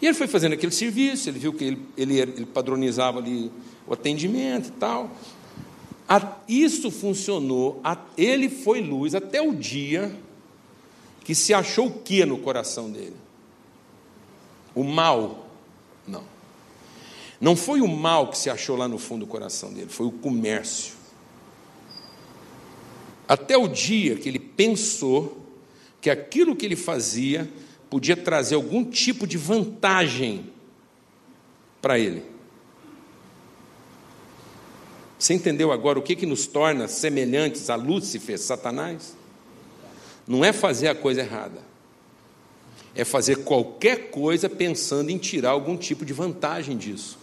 E ele foi fazendo aquele serviço, ele viu que ele, ele, ele padronizava ali o atendimento e tal. A, isso funcionou, a, ele foi luz até o dia que se achou o que no coração dele? O mal? Não. Não foi o mal que se achou lá no fundo do coração dele, foi o comércio. Até o dia que ele pensou que aquilo que ele fazia podia trazer algum tipo de vantagem para ele. Você entendeu agora o que, que nos torna semelhantes a Lúcifer, Satanás? Não é fazer a coisa errada, é fazer qualquer coisa pensando em tirar algum tipo de vantagem disso.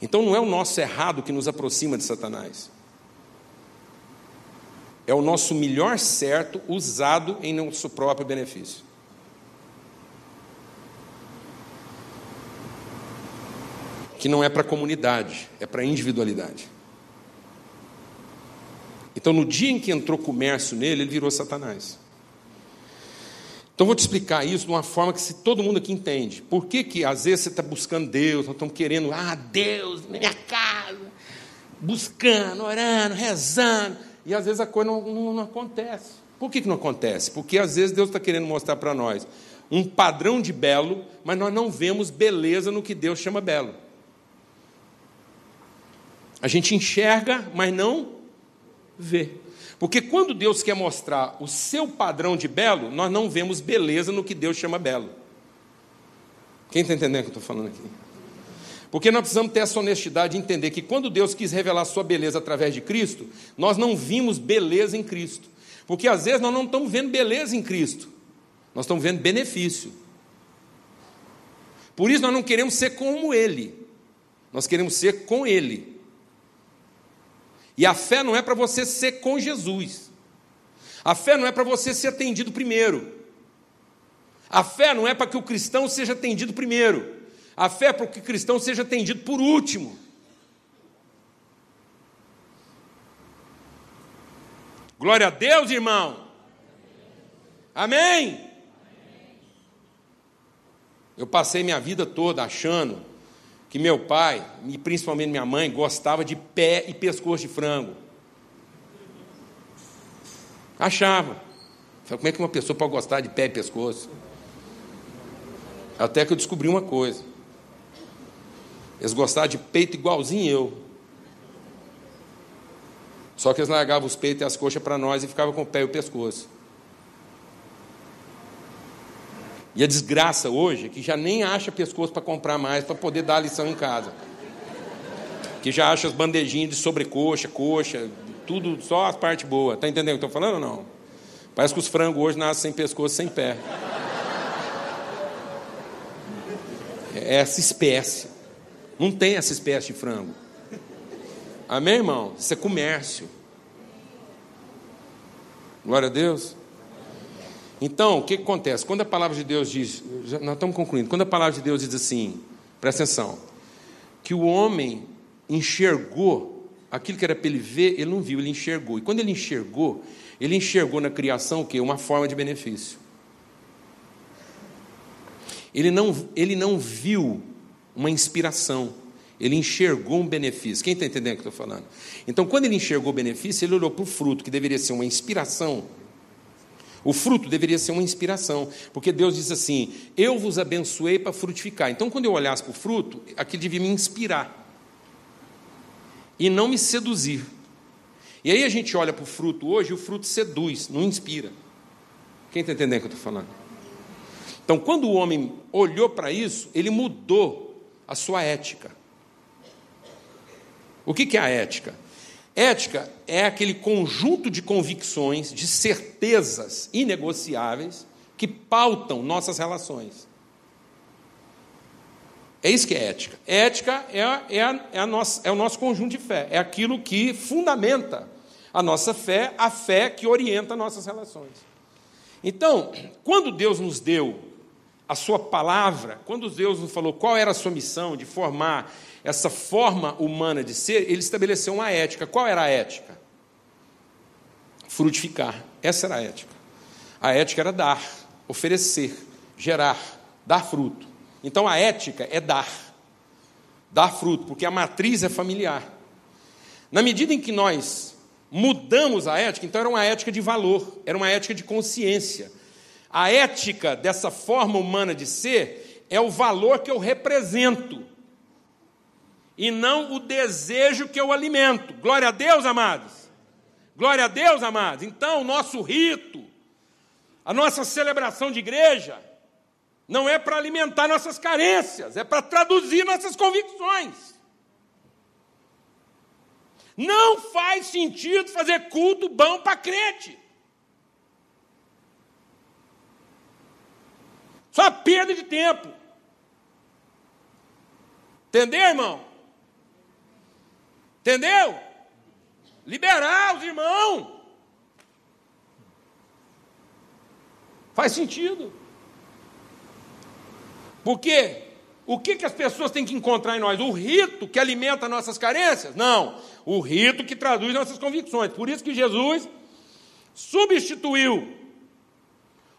Então não é o nosso errado que nos aproxima de Satanás. É o nosso melhor certo usado em nosso próprio benefício. Que não é para a comunidade, é para a individualidade. Então, no dia em que entrou comércio nele, ele virou Satanás. Então, vou te explicar isso de uma forma que se todo mundo aqui entende. Por que, que às vezes você está buscando Deus, nós estamos querendo, ah, Deus, minha casa, buscando, orando, rezando, e às vezes a coisa não, não, não acontece. Por que, que não acontece? Porque às vezes Deus está querendo mostrar para nós um padrão de belo, mas nós não vemos beleza no que Deus chama belo. A gente enxerga, mas não vê. Porque quando Deus quer mostrar o seu padrão de belo, nós não vemos beleza no que Deus chama belo. Quem está entendendo o que eu estou falando aqui? Porque nós precisamos ter essa honestidade de entender que quando Deus quis revelar sua beleza através de Cristo, nós não vimos beleza em Cristo. Porque às vezes nós não estamos vendo beleza em Cristo, nós estamos vendo benefício. Por isso nós não queremos ser como Ele, nós queremos ser com Ele. E a fé não é para você ser com Jesus. A fé não é para você ser atendido primeiro. A fé não é para que o cristão seja atendido primeiro. A fé é para que o cristão seja atendido por último. Glória a Deus, irmão. Amém. Eu passei minha vida toda achando que meu pai, e principalmente minha mãe, gostava de pé e pescoço de frango. Achava. Falei, como é que uma pessoa pode gostar de pé e pescoço? Até que eu descobri uma coisa. Eles gostavam de peito igualzinho eu. Só que eles largavam os peitos e as coxas para nós e ficavam com o pé e o pescoço. E a desgraça hoje é que já nem acha pescoço para comprar mais para poder dar a lição em casa. Que já acha as bandejinhas de sobrecoxa, coxa, tudo, só as partes boas. Tá entendendo o que eu estou falando ou não? Parece que os frangos hoje nascem sem pescoço, sem pé. é essa espécie. Não tem essa espécie de frango. Amém, irmão? Isso é comércio. Glória a Deus. Então, o que, acontece? Quando a palavra de Deus diz, já, nós estamos concluindo, quando a palavra de Deus diz assim, presta atenção, que o homem enxergou aquilo que era para ele ver, ele não viu, ele enxergou. E quando ele enxergou, ele enxergou na criação o quê? Uma forma de benefício. Ele não, ele não viu uma inspiração, ele enxergou um benefício. Quem está entendendo o que eu estou falando? Então, quando ele enxergou o benefício, ele olhou para o fruto, que deveria ser uma inspiração. O fruto deveria ser uma inspiração, porque Deus diz assim: Eu vos abençoei para frutificar. Então, quando eu olhasse para o fruto, aquilo devia me inspirar e não me seduzir. E aí a gente olha para o fruto hoje o fruto seduz, não inspira. Quem está entendendo o que eu estou falando? Então, quando o homem olhou para isso, ele mudou a sua ética. O que é a ética? Ética é aquele conjunto de convicções, de certezas inegociáveis que pautam nossas relações. É isso que é ética. Ética é, é, a, é, a nossa, é o nosso conjunto de fé, é aquilo que fundamenta a nossa fé, a fé que orienta nossas relações. Então, quando Deus nos deu a sua palavra, quando Deus nos falou qual era a sua missão de formar essa forma humana de ser, ele estabeleceu uma ética. Qual era a ética? Frutificar. Essa era a ética. A ética era dar, oferecer, gerar, dar fruto. Então a ética é dar, dar fruto, porque a matriz é familiar. Na medida em que nós mudamos a ética, então era uma ética de valor, era uma ética de consciência. A ética dessa forma humana de ser é o valor que eu represento e não o desejo que eu alimento. Glória a Deus, amados. Glória a Deus, amados. Então, o nosso rito, a nossa celebração de igreja, não é para alimentar nossas carências, é para traduzir nossas convicções. Não faz sentido fazer culto bom para crente. Só perda de tempo. Entendeu, irmão? Entendeu? Liberar os irmãos. Faz sentido. Porque o que, que as pessoas têm que encontrar em nós? O rito que alimenta nossas carências? Não. O rito que traduz nossas convicções. Por isso que Jesus substituiu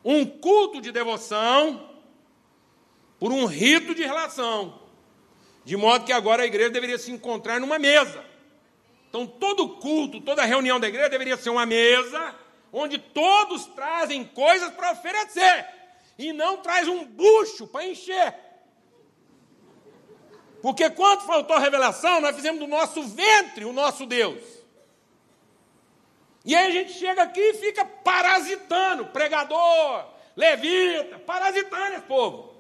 um culto de devoção por um rito de relação. De modo que agora a igreja deveria se encontrar numa mesa. Então, todo culto, toda reunião da igreja deveria ser uma mesa onde todos trazem coisas para oferecer e não traz um bucho para encher. Porque quando faltou revelação, nós fizemos do nosso ventre o nosso Deus. E aí a gente chega aqui e fica parasitando, pregador, levita, parasitando esse povo.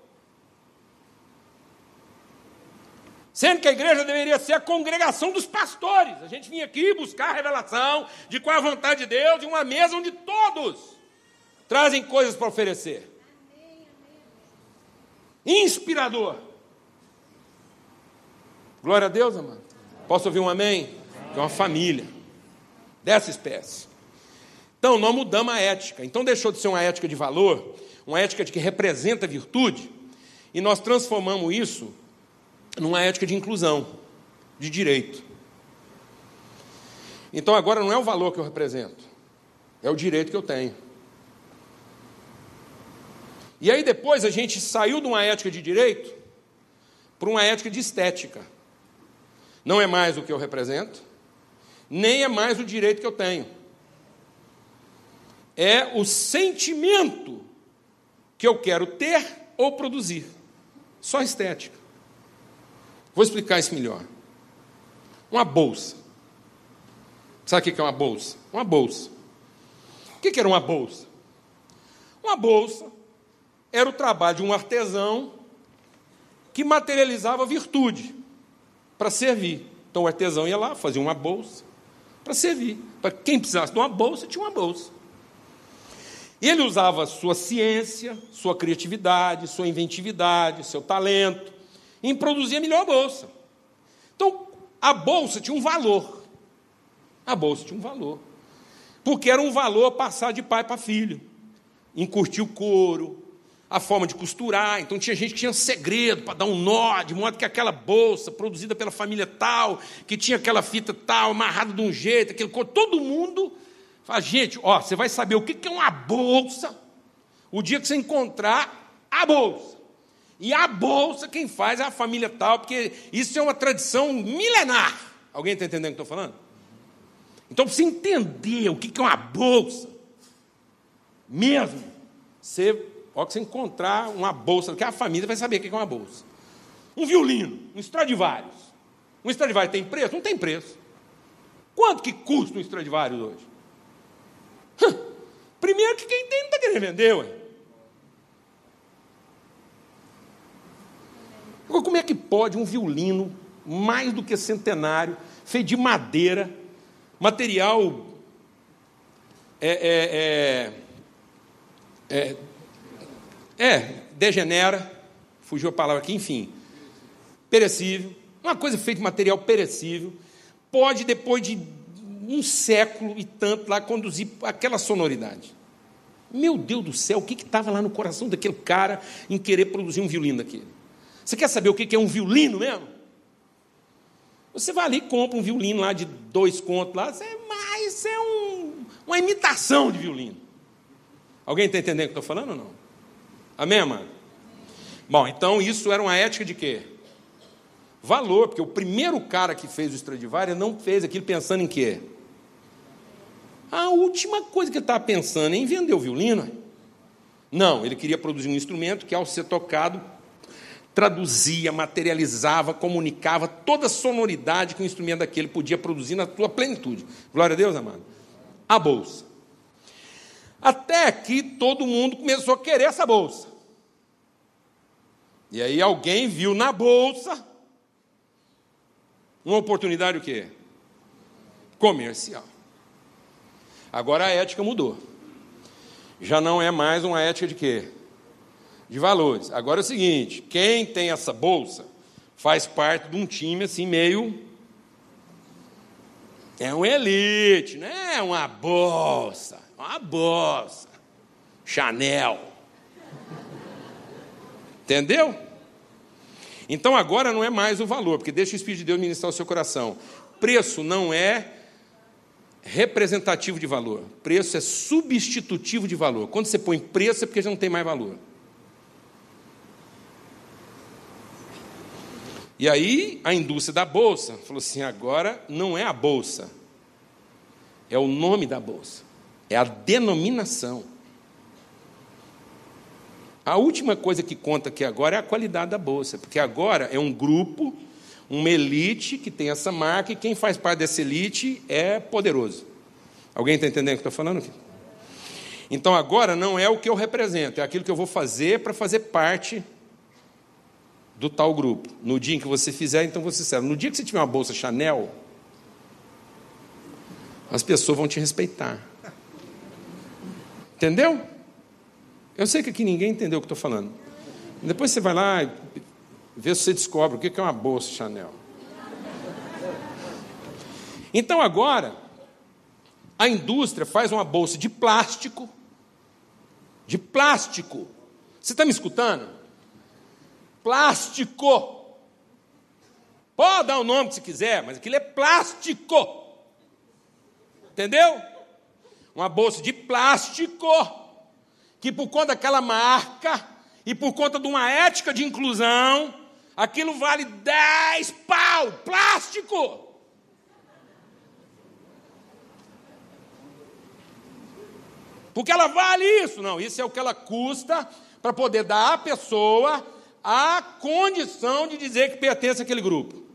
Sendo que a igreja deveria ser a congregação dos pastores. A gente vinha aqui buscar a revelação de qual é a vontade de Deus, em uma mesa onde todos trazem coisas para oferecer inspirador. Glória a Deus, amado. Posso ouvir um amém? É uma família dessa espécie. Então, nós mudamos a ética. Então, deixou de ser uma ética de valor, uma ética de que representa virtude, e nós transformamos isso numa ética de inclusão, de direito. Então, agora não é o valor que eu represento, é o direito que eu tenho. E aí depois a gente saiu de uma ética de direito para uma ética de estética. Não é mais o que eu represento, nem é mais o direito que eu tenho. É o sentimento que eu quero ter ou produzir. Só estética. Vou explicar isso melhor. Uma bolsa. Sabe o que é uma bolsa? Uma bolsa. O que era uma bolsa? Uma bolsa era o trabalho de um artesão que materializava virtude para servir. Então o artesão ia lá, fazia uma bolsa para servir. Para quem precisasse de uma bolsa, tinha uma bolsa. E ele usava sua ciência, sua criatividade, sua inventividade, seu talento, em produzir a melhor bolsa. Então, a bolsa tinha um valor. A bolsa tinha um valor. Porque era um valor passar de pai para filho. Encurtir o couro, a forma de costurar. Então tinha gente que tinha segredo para dar um nó, de modo que aquela bolsa produzida pela família tal, que tinha aquela fita tal, amarrada de um jeito, aquele couro, todo mundo fala, gente, ó, você vai saber o que é uma bolsa o dia que você encontrar a bolsa. E a bolsa, quem faz é a família tal, porque isso é uma tradição milenar. Alguém está entendendo o que estou falando? Então, para você entender o que é uma bolsa, mesmo, você, ó, que você encontrar uma bolsa, que a família vai saber o que é uma bolsa. Um violino, um Stradivarius. Um Stradivarius tem preço? Não tem preço. Quanto que custa um Stradivarius hoje? Primeiro que quem tem não está querendo vender, ué. Como é que pode um violino, mais do que centenário, feito de madeira, material é, é, é, é, é degenera, fugiu a palavra aqui, enfim, perecível, uma coisa feita de material perecível, pode, depois de um século e tanto lá, conduzir aquela sonoridade. Meu Deus do céu, o que estava lá no coração daquele cara em querer produzir um violino daquele? Você quer saber o que é um violino mesmo? Você vai ali e compra um violino lá de dois contos lá, mas é um, uma imitação de violino. Alguém está entendendo o que eu estou falando ou não? Amém, mano? Bom, então isso era uma ética de quê? Valor, porque o primeiro cara que fez o Stradivarius não fez aquilo pensando em quê? A última coisa que ele estava pensando é em vender o violino. Não, ele queria produzir um instrumento que, ao ser tocado, traduzia, materializava, comunicava toda a sonoridade que o instrumento daquele podia produzir na sua plenitude. Glória a Deus, amado. A bolsa. Até que todo mundo começou a querer essa bolsa. E aí alguém viu na bolsa uma oportunidade o quê? Comercial. Agora a ética mudou. Já não é mais uma ética de quê? De valores. Agora é o seguinte: quem tem essa bolsa faz parte de um time assim meio. É um elite, não é uma bolsa, é uma bolsa. Chanel. Entendeu? Então agora não é mais o valor, porque deixa o Espírito de Deus ministrar o seu coração. Preço não é representativo de valor, preço é substitutivo de valor. Quando você põe preço é porque já não tem mais valor. E aí a indústria da bolsa falou assim: agora não é a bolsa, é o nome da bolsa, é a denominação. A última coisa que conta aqui agora é a qualidade da bolsa, porque agora é um grupo, uma elite que tem essa marca e quem faz parte dessa elite é poderoso. Alguém está entendendo o que estou falando aqui? Então agora não é o que eu represento, é aquilo que eu vou fazer para fazer parte do tal grupo. No dia em que você fizer, então você serve. No dia que você tiver uma bolsa Chanel, as pessoas vão te respeitar. Entendeu? Eu sei que aqui ninguém entendeu o que estou falando. Depois você vai lá e vê se você descobre o que é uma bolsa Chanel. Então agora, a indústria faz uma bolsa de plástico. De plástico. Você está me escutando? Plástico. Pode dar o nome que você quiser, mas aquilo é plástico. Entendeu? Uma bolsa de plástico que por conta daquela marca e por conta de uma ética de inclusão, aquilo vale 10 pau, plástico. Porque ela vale isso, não, isso é o que ela custa para poder dar à pessoa a condição de dizer que pertence àquele grupo.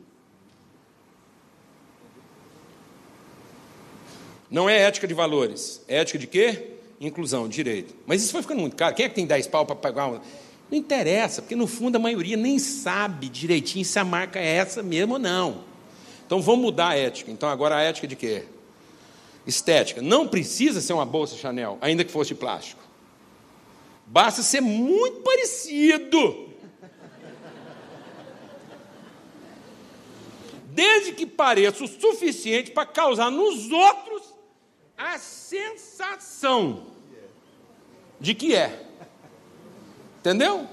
Não é ética de valores. É ética de quê? Inclusão, direito. Mas isso vai ficando muito caro. Quem é que tem 10 pau para pagar uma... Não interessa, porque no fundo a maioria nem sabe direitinho se a marca é essa mesmo ou não. Então vamos mudar a ética. Então agora a ética de quê? Estética. Não precisa ser uma bolsa Chanel, ainda que fosse de plástico. Basta ser muito parecido desde que pareça o suficiente para causar nos outros a sensação de que é. Entendeu?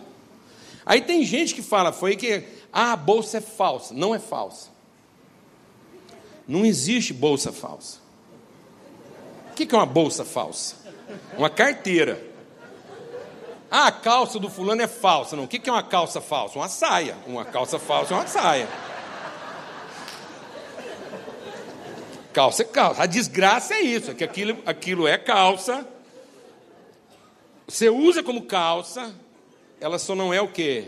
Aí tem gente que fala, foi que ah, a bolsa é falsa. Não é falsa. Não existe bolsa falsa. O que é uma bolsa falsa? Uma carteira. Ah, a calça do fulano é falsa. Não, o que é uma calça falsa? Uma saia. Uma calça falsa é uma saia. Calça é calça. A desgraça é isso, é que aquilo, aquilo é calça. Você usa como calça, ela só não é o que?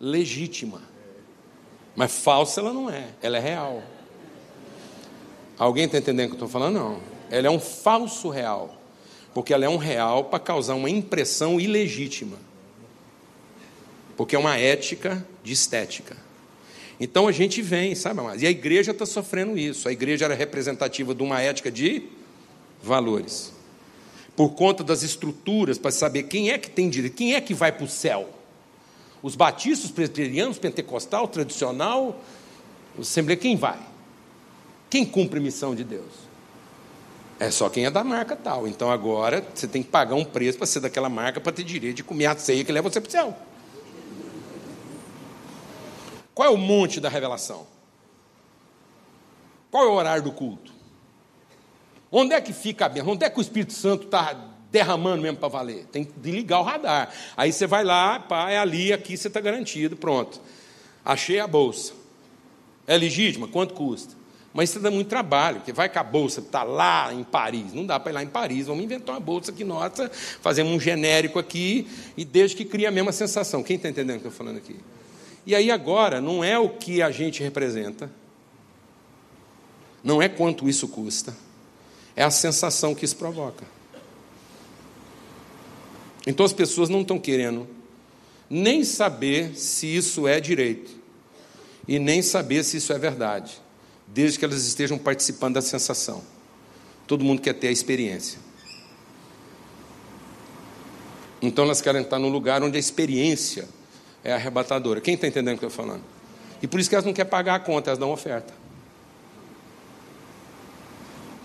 Legítima. Mas falsa ela não é, ela é real. Alguém está entendendo o que eu estou falando? Não. Ela é um falso real. Porque ela é um real para causar uma impressão ilegítima. Porque é uma ética de estética. Então a gente vem, sabe, mas e a igreja está sofrendo isso. A igreja era representativa de uma ética de valores. Por conta das estruturas, para saber quem é que tem direito, quem é que vai para o céu. Os batistas, presbiterianos, pentecostal, tradicional, assembleia, quem vai? Quem cumpre a missão de Deus? É só quem é da marca tal. Então agora você tem que pagar um preço para ser daquela marca para ter direito de comer a ceia que leva você para o céu. Qual é o monte da revelação? Qual é o horário do culto? Onde é que fica a bênção? Onde é que o Espírito Santo está derramando mesmo para valer? Tem que ligar o radar. Aí você vai lá, pá, é ali, aqui você está garantido, pronto. Achei a bolsa. É legítima? Quanto custa? Mas isso dá muito trabalho, porque vai que a bolsa está lá em Paris. Não dá para ir lá em Paris, vamos inventar uma bolsa aqui nossa, fazemos um genérico aqui, e desde que cria a mesma sensação. Quem está entendendo o que eu estou falando aqui? E aí agora, não é o que a gente representa, não é quanto isso custa, é a sensação que isso provoca. Então as pessoas não estão querendo nem saber se isso é direito, e nem saber se isso é verdade desde que elas estejam participando da sensação. Todo mundo quer ter a experiência. Então elas querem estar num lugar onde a experiência é arrebatadora. Quem está entendendo o que eu estou falando? E por isso que elas não querem pagar a conta, elas dão oferta.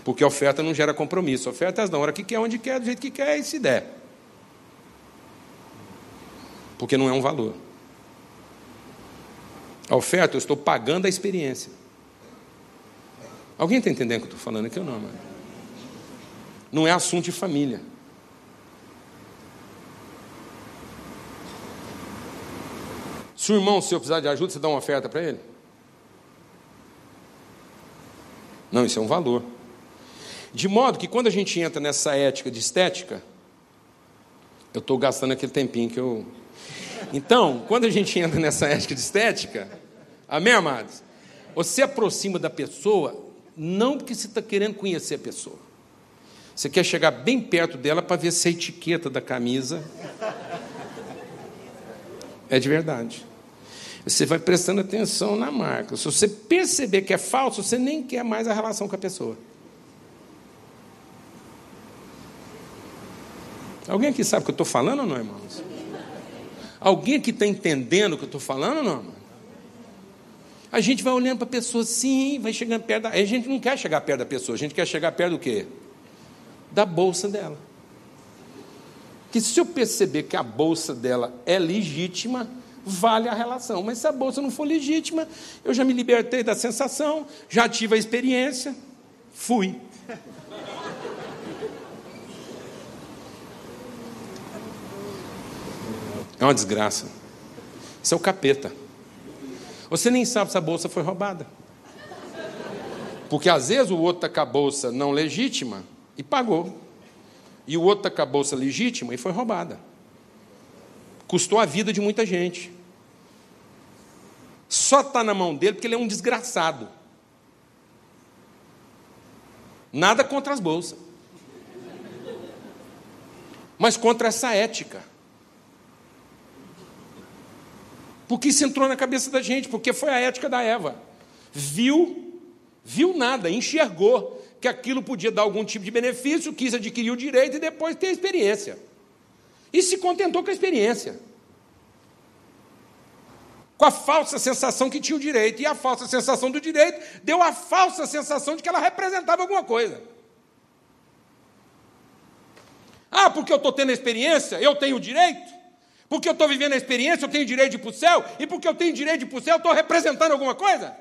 Porque a oferta não gera compromisso. A oferta elas dão a hora que quer, onde quer, do jeito que quer e se der. Porque não é um valor. A oferta eu estou pagando a experiência. Alguém está entendendo o que eu estou falando aqui ou não, mano? Não é assunto de família. Se o irmão seu precisar de ajuda, você dá uma oferta para ele? Não, isso é um valor. De modo que quando a gente entra nessa ética de estética, eu estou gastando aquele tempinho que eu. Então, quando a gente entra nessa ética de estética, amém, amados? Você aproxima da pessoa não porque você está querendo conhecer a pessoa. Você quer chegar bem perto dela para ver se a etiqueta da camisa é de verdade. Você vai prestando atenção na marca. Se você perceber que é falso, você nem quer mais a relação com a pessoa. Alguém aqui sabe o que eu estou falando ou não, irmãos? Alguém aqui está entendendo o que eu estou falando ou não, irmão? A gente vai olhando para a pessoa assim, vai chegando perto da. A gente não quer chegar perto da pessoa, a gente quer chegar perto do quê? Da bolsa dela. Que se eu perceber que a bolsa dela é legítima, vale a relação. Mas se a bolsa não for legítima, eu já me libertei da sensação, já tive a experiência, fui. É uma desgraça. Isso é o capeta. Você nem sabe se a bolsa foi roubada. Porque às vezes o outro está com a bolsa não legítima e pagou. E o outro está com a bolsa legítima e foi roubada. Custou a vida de muita gente. Só está na mão dele porque ele é um desgraçado. Nada contra as bolsas. Mas contra essa ética. Porque isso entrou na cabeça da gente, porque foi a ética da Eva. Viu, viu nada, enxergou que aquilo podia dar algum tipo de benefício, quis adquirir o direito e depois ter a experiência. E se contentou com a experiência. com a falsa sensação que tinha o direito. E a falsa sensação do direito deu a falsa sensação de que ela representava alguma coisa. Ah, porque eu estou tendo a experiência, eu tenho o direito? Porque eu estou vivendo a experiência, eu tenho direito de ir para o céu? E porque eu tenho direito de ir para o céu, eu estou representando alguma coisa?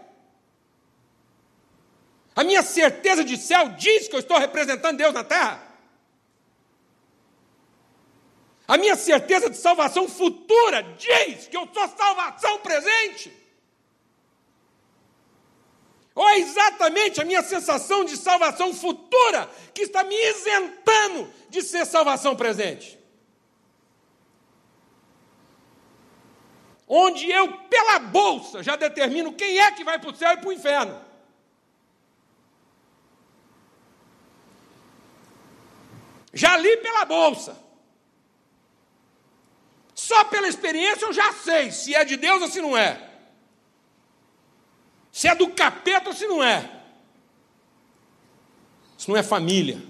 A minha certeza de céu diz que eu estou representando Deus na terra? A minha certeza de salvação futura diz que eu sou salvação presente. Ou é exatamente a minha sensação de salvação futura que está me isentando de ser salvação presente? Onde eu, pela bolsa, já determino quem é que vai para o céu e para o inferno. Já li pela bolsa. Só pela experiência eu já sei se é de Deus ou se não é. Se é do capeta ou se não é. Isso não é família.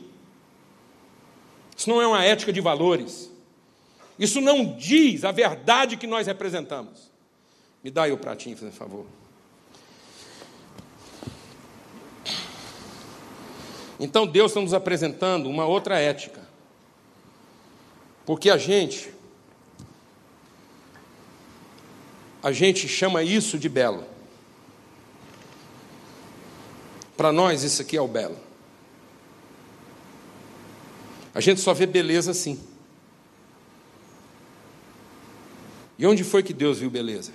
Isso não é uma ética de valores. Isso não diz a verdade que nós representamos. Me dá aí o pratinho, por favor. Então Deus está nos apresentando uma outra ética. Porque a gente a gente chama isso de belo. Para nós, isso aqui é o belo. A gente só vê beleza assim. E onde foi que Deus viu beleza?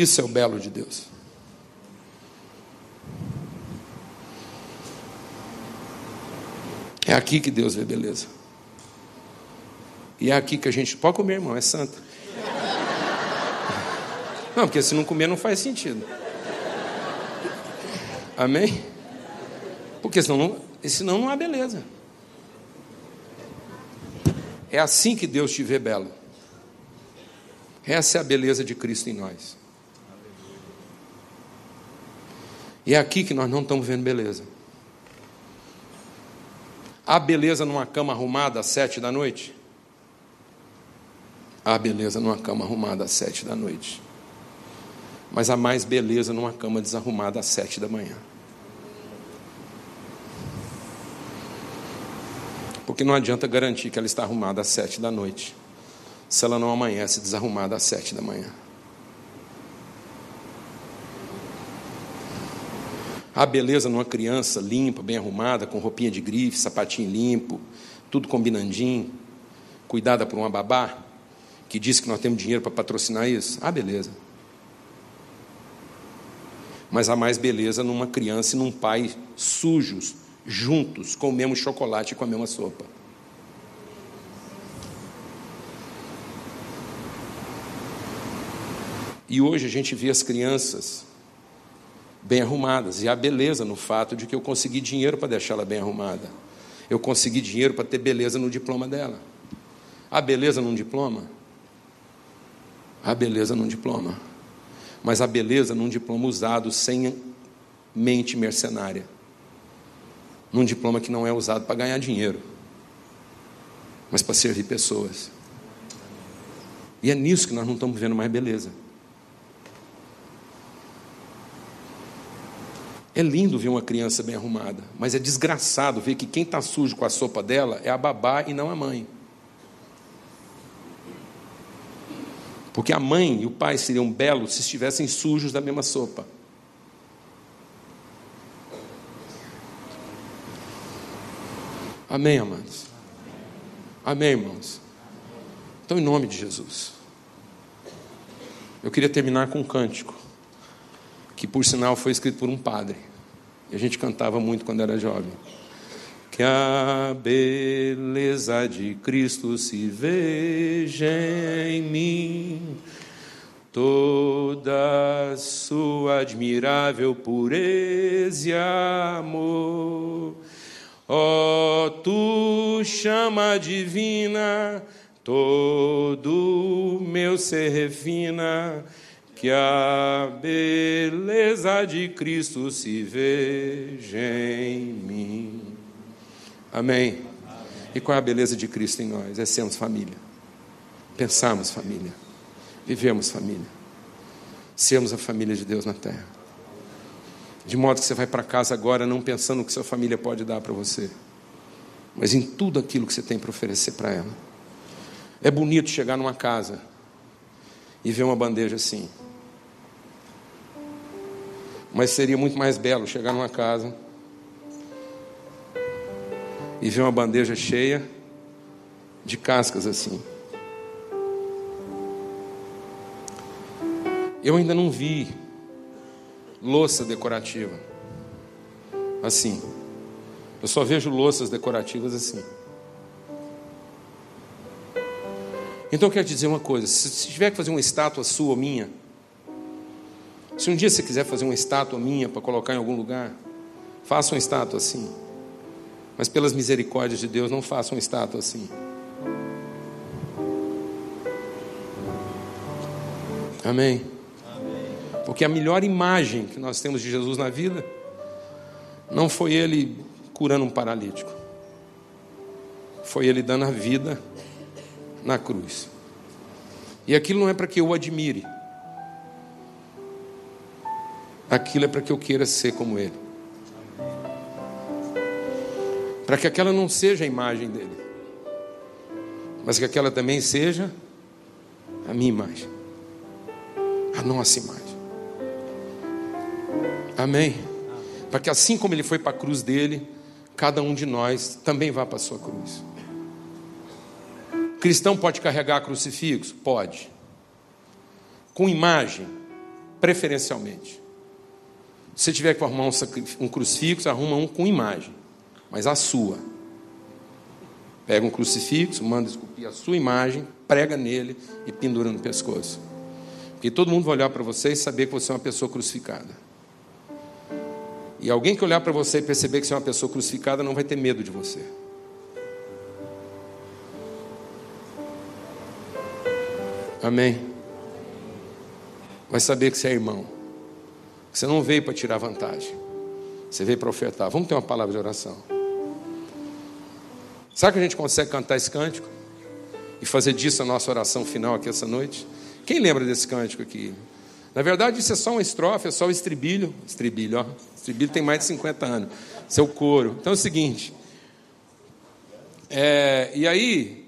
Isso é o belo de Deus. É aqui que Deus vê beleza. E é aqui que a gente. Pode comer, irmão, é santo. Não, porque se não comer não faz sentido. Amém? Porque senão não, senão não há beleza. É assim que Deus te vê belo. Essa é a beleza de Cristo em nós. E é aqui que nós não estamos vendo beleza. Há beleza numa cama arrumada às sete da noite? Há beleza numa cama arrumada às sete da noite. Mas há mais beleza numa cama desarrumada às sete da manhã. Porque não adianta garantir que ela está arrumada às sete da noite, se ela não amanhece desarrumada às sete da manhã. Há beleza numa criança limpa, bem arrumada, com roupinha de grife, sapatinho limpo, tudo combinandinho, cuidada por uma babá, que diz que nós temos dinheiro para patrocinar isso. Há beleza. Mas há mais beleza numa criança e num pai sujos, juntos, com o mesmo chocolate e com a mesma sopa. E hoje a gente vê as crianças bem arrumadas. E há beleza no fato de que eu consegui dinheiro para deixá-la bem arrumada. Eu consegui dinheiro para ter beleza no diploma dela. Há beleza num diploma? Há beleza num diploma. Mas há beleza num diploma usado sem mente mercenária. Num diploma que não é usado para ganhar dinheiro, mas para servir pessoas. E é nisso que nós não estamos vendo mais beleza. É lindo ver uma criança bem arrumada, mas é desgraçado ver que quem está sujo com a sopa dela é a babá e não a mãe. Porque a mãe e o pai seriam belos se estivessem sujos da mesma sopa. Amém, amados? Amém, irmãos? Então, em nome de Jesus. Eu queria terminar com um cântico que por sinal foi escrito por um padre. E a gente cantava muito quando era jovem. Que a beleza de Cristo se veja em mim, toda sua admirável pureza e amor. Ó oh, tu chama divina, todo meu ser refina, que a beleza de Cristo se veja em mim. Amém. E qual é a beleza de Cristo em nós? É sermos família. Pensarmos família. Vivemos família. Sermos a família de Deus na terra. De modo que você vai para casa agora não pensando o que sua família pode dar para você, mas em tudo aquilo que você tem para oferecer para ela. É bonito chegar numa casa e ver uma bandeja assim. Mas seria muito mais belo chegar numa casa e ver uma bandeja cheia de cascas assim. Eu ainda não vi louça decorativa assim. Eu só vejo louças decorativas assim. Então eu quero te dizer uma coisa: se tiver que fazer uma estátua sua ou minha, se um dia você quiser fazer uma estátua minha para colocar em algum lugar, faça uma estátua assim. Mas pelas misericórdias de Deus, não faça uma estátua assim. Amém. Porque a melhor imagem que nós temos de Jesus na vida não foi ele curando um paralítico, foi ele dando a vida na cruz. E aquilo não é para que eu o admire, aquilo é para que eu queira ser como ele para que aquela não seja a imagem dele, mas que aquela também seja a minha imagem, a nossa imagem. Amém? Para que assim como ele foi para a cruz dele, cada um de nós também vá para a sua cruz. Cristão pode carregar crucifixo? Pode. Com imagem, preferencialmente. Se tiver que arrumar um crucifixo, arruma um com imagem mas a sua. Pega um crucifixo, manda esculpir a sua imagem, prega nele e pendura no pescoço. Porque todo mundo vai olhar para você e saber que você é uma pessoa crucificada. E alguém que olhar para você e perceber que você é uma pessoa crucificada não vai ter medo de você. Amém? Vai saber que você é irmão. Você não veio para tirar vantagem. Você veio para ofertar. Vamos ter uma palavra de oração. Sabe que a gente consegue cantar esse cântico? E fazer disso a nossa oração final aqui essa noite? Quem lembra desse cântico aqui? Na verdade, isso é só uma estrofe, é só o estribilho. Estribilho, ó. Estribilho tem mais de 50 anos. Seu coro. Então é o seguinte. É, e aí,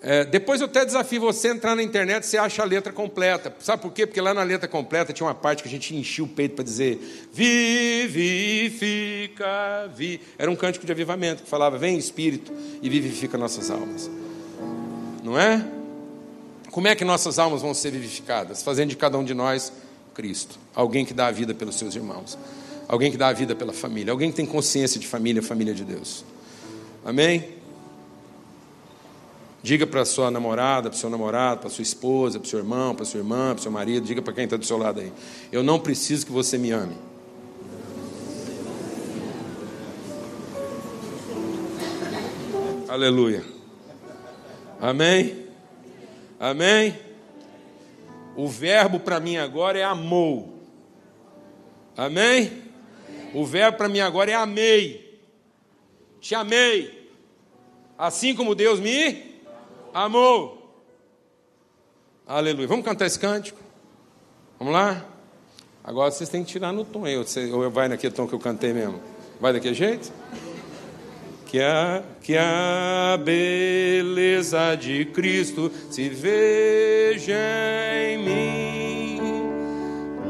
é, depois eu até desafio você a entrar na internet, você acha a letra completa. Sabe por quê? Porque lá na letra completa tinha uma parte que a gente enchia o peito para dizer: Vivifica, vi. Era um cântico de avivamento que falava: Vem Espírito e vivifica nossas almas. Não é? Como é que nossas almas vão ser vivificadas? Fazendo de cada um de nós Cristo. Alguém que dá a vida pelos seus irmãos. Alguém que dá a vida pela família. Alguém que tem consciência de família, família de Deus. Amém? Diga para sua namorada, para seu namorado, para sua esposa, para seu irmão, para sua irmã, para seu marido, diga para quem está do seu lado aí. Eu não preciso que você me ame. Aleluia. Amém? Amém? O verbo para mim agora é amou. Amém? O verbo para mim agora é amei. Te amei. Assim como Deus me amou. Aleluia. Vamos cantar esse cântico? Vamos lá? Agora vocês têm que tirar no tom. Eu, ou vai naquele tom que eu cantei mesmo? Vai daquele jeito? Que a, que a beleza de Cristo se veja em mim.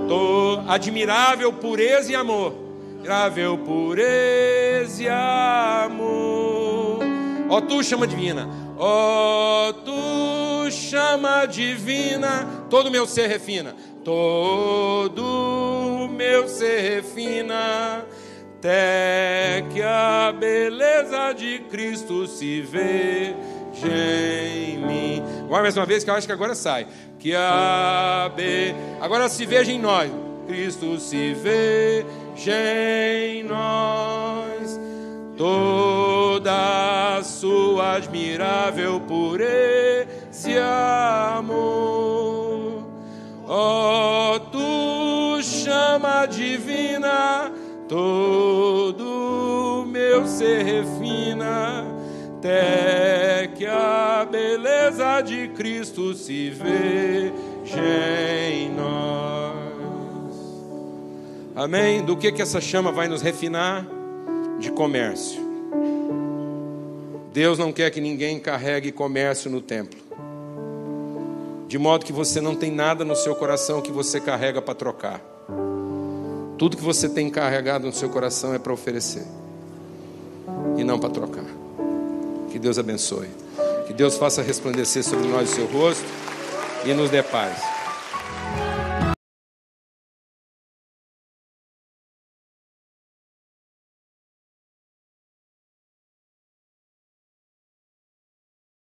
Tô admirável pureza e amor. Admirável pureza e amor. Ó, tu chama divina Ó, oh, tu chama divina, todo meu ser refina, todo meu ser refina, até que a beleza de Cristo se veja em mim. Agora mais uma vez que eu acho que agora sai. Que a be... agora se veja em nós. Cristo se veja em nós toda sua admirável pureza amor. Ó oh, tu chama divina, todo meu ser refina, até que a beleza de Cristo se veja em nós. Amém? Do que que essa chama vai nos refinar? De comércio. Deus não quer que ninguém carregue comércio no templo. De modo que você não tem nada no seu coração que você carrega para trocar. Tudo que você tem carregado no seu coração é para oferecer e não para trocar. Que Deus abençoe. Que Deus faça resplandecer sobre nós o seu rosto e nos dê paz.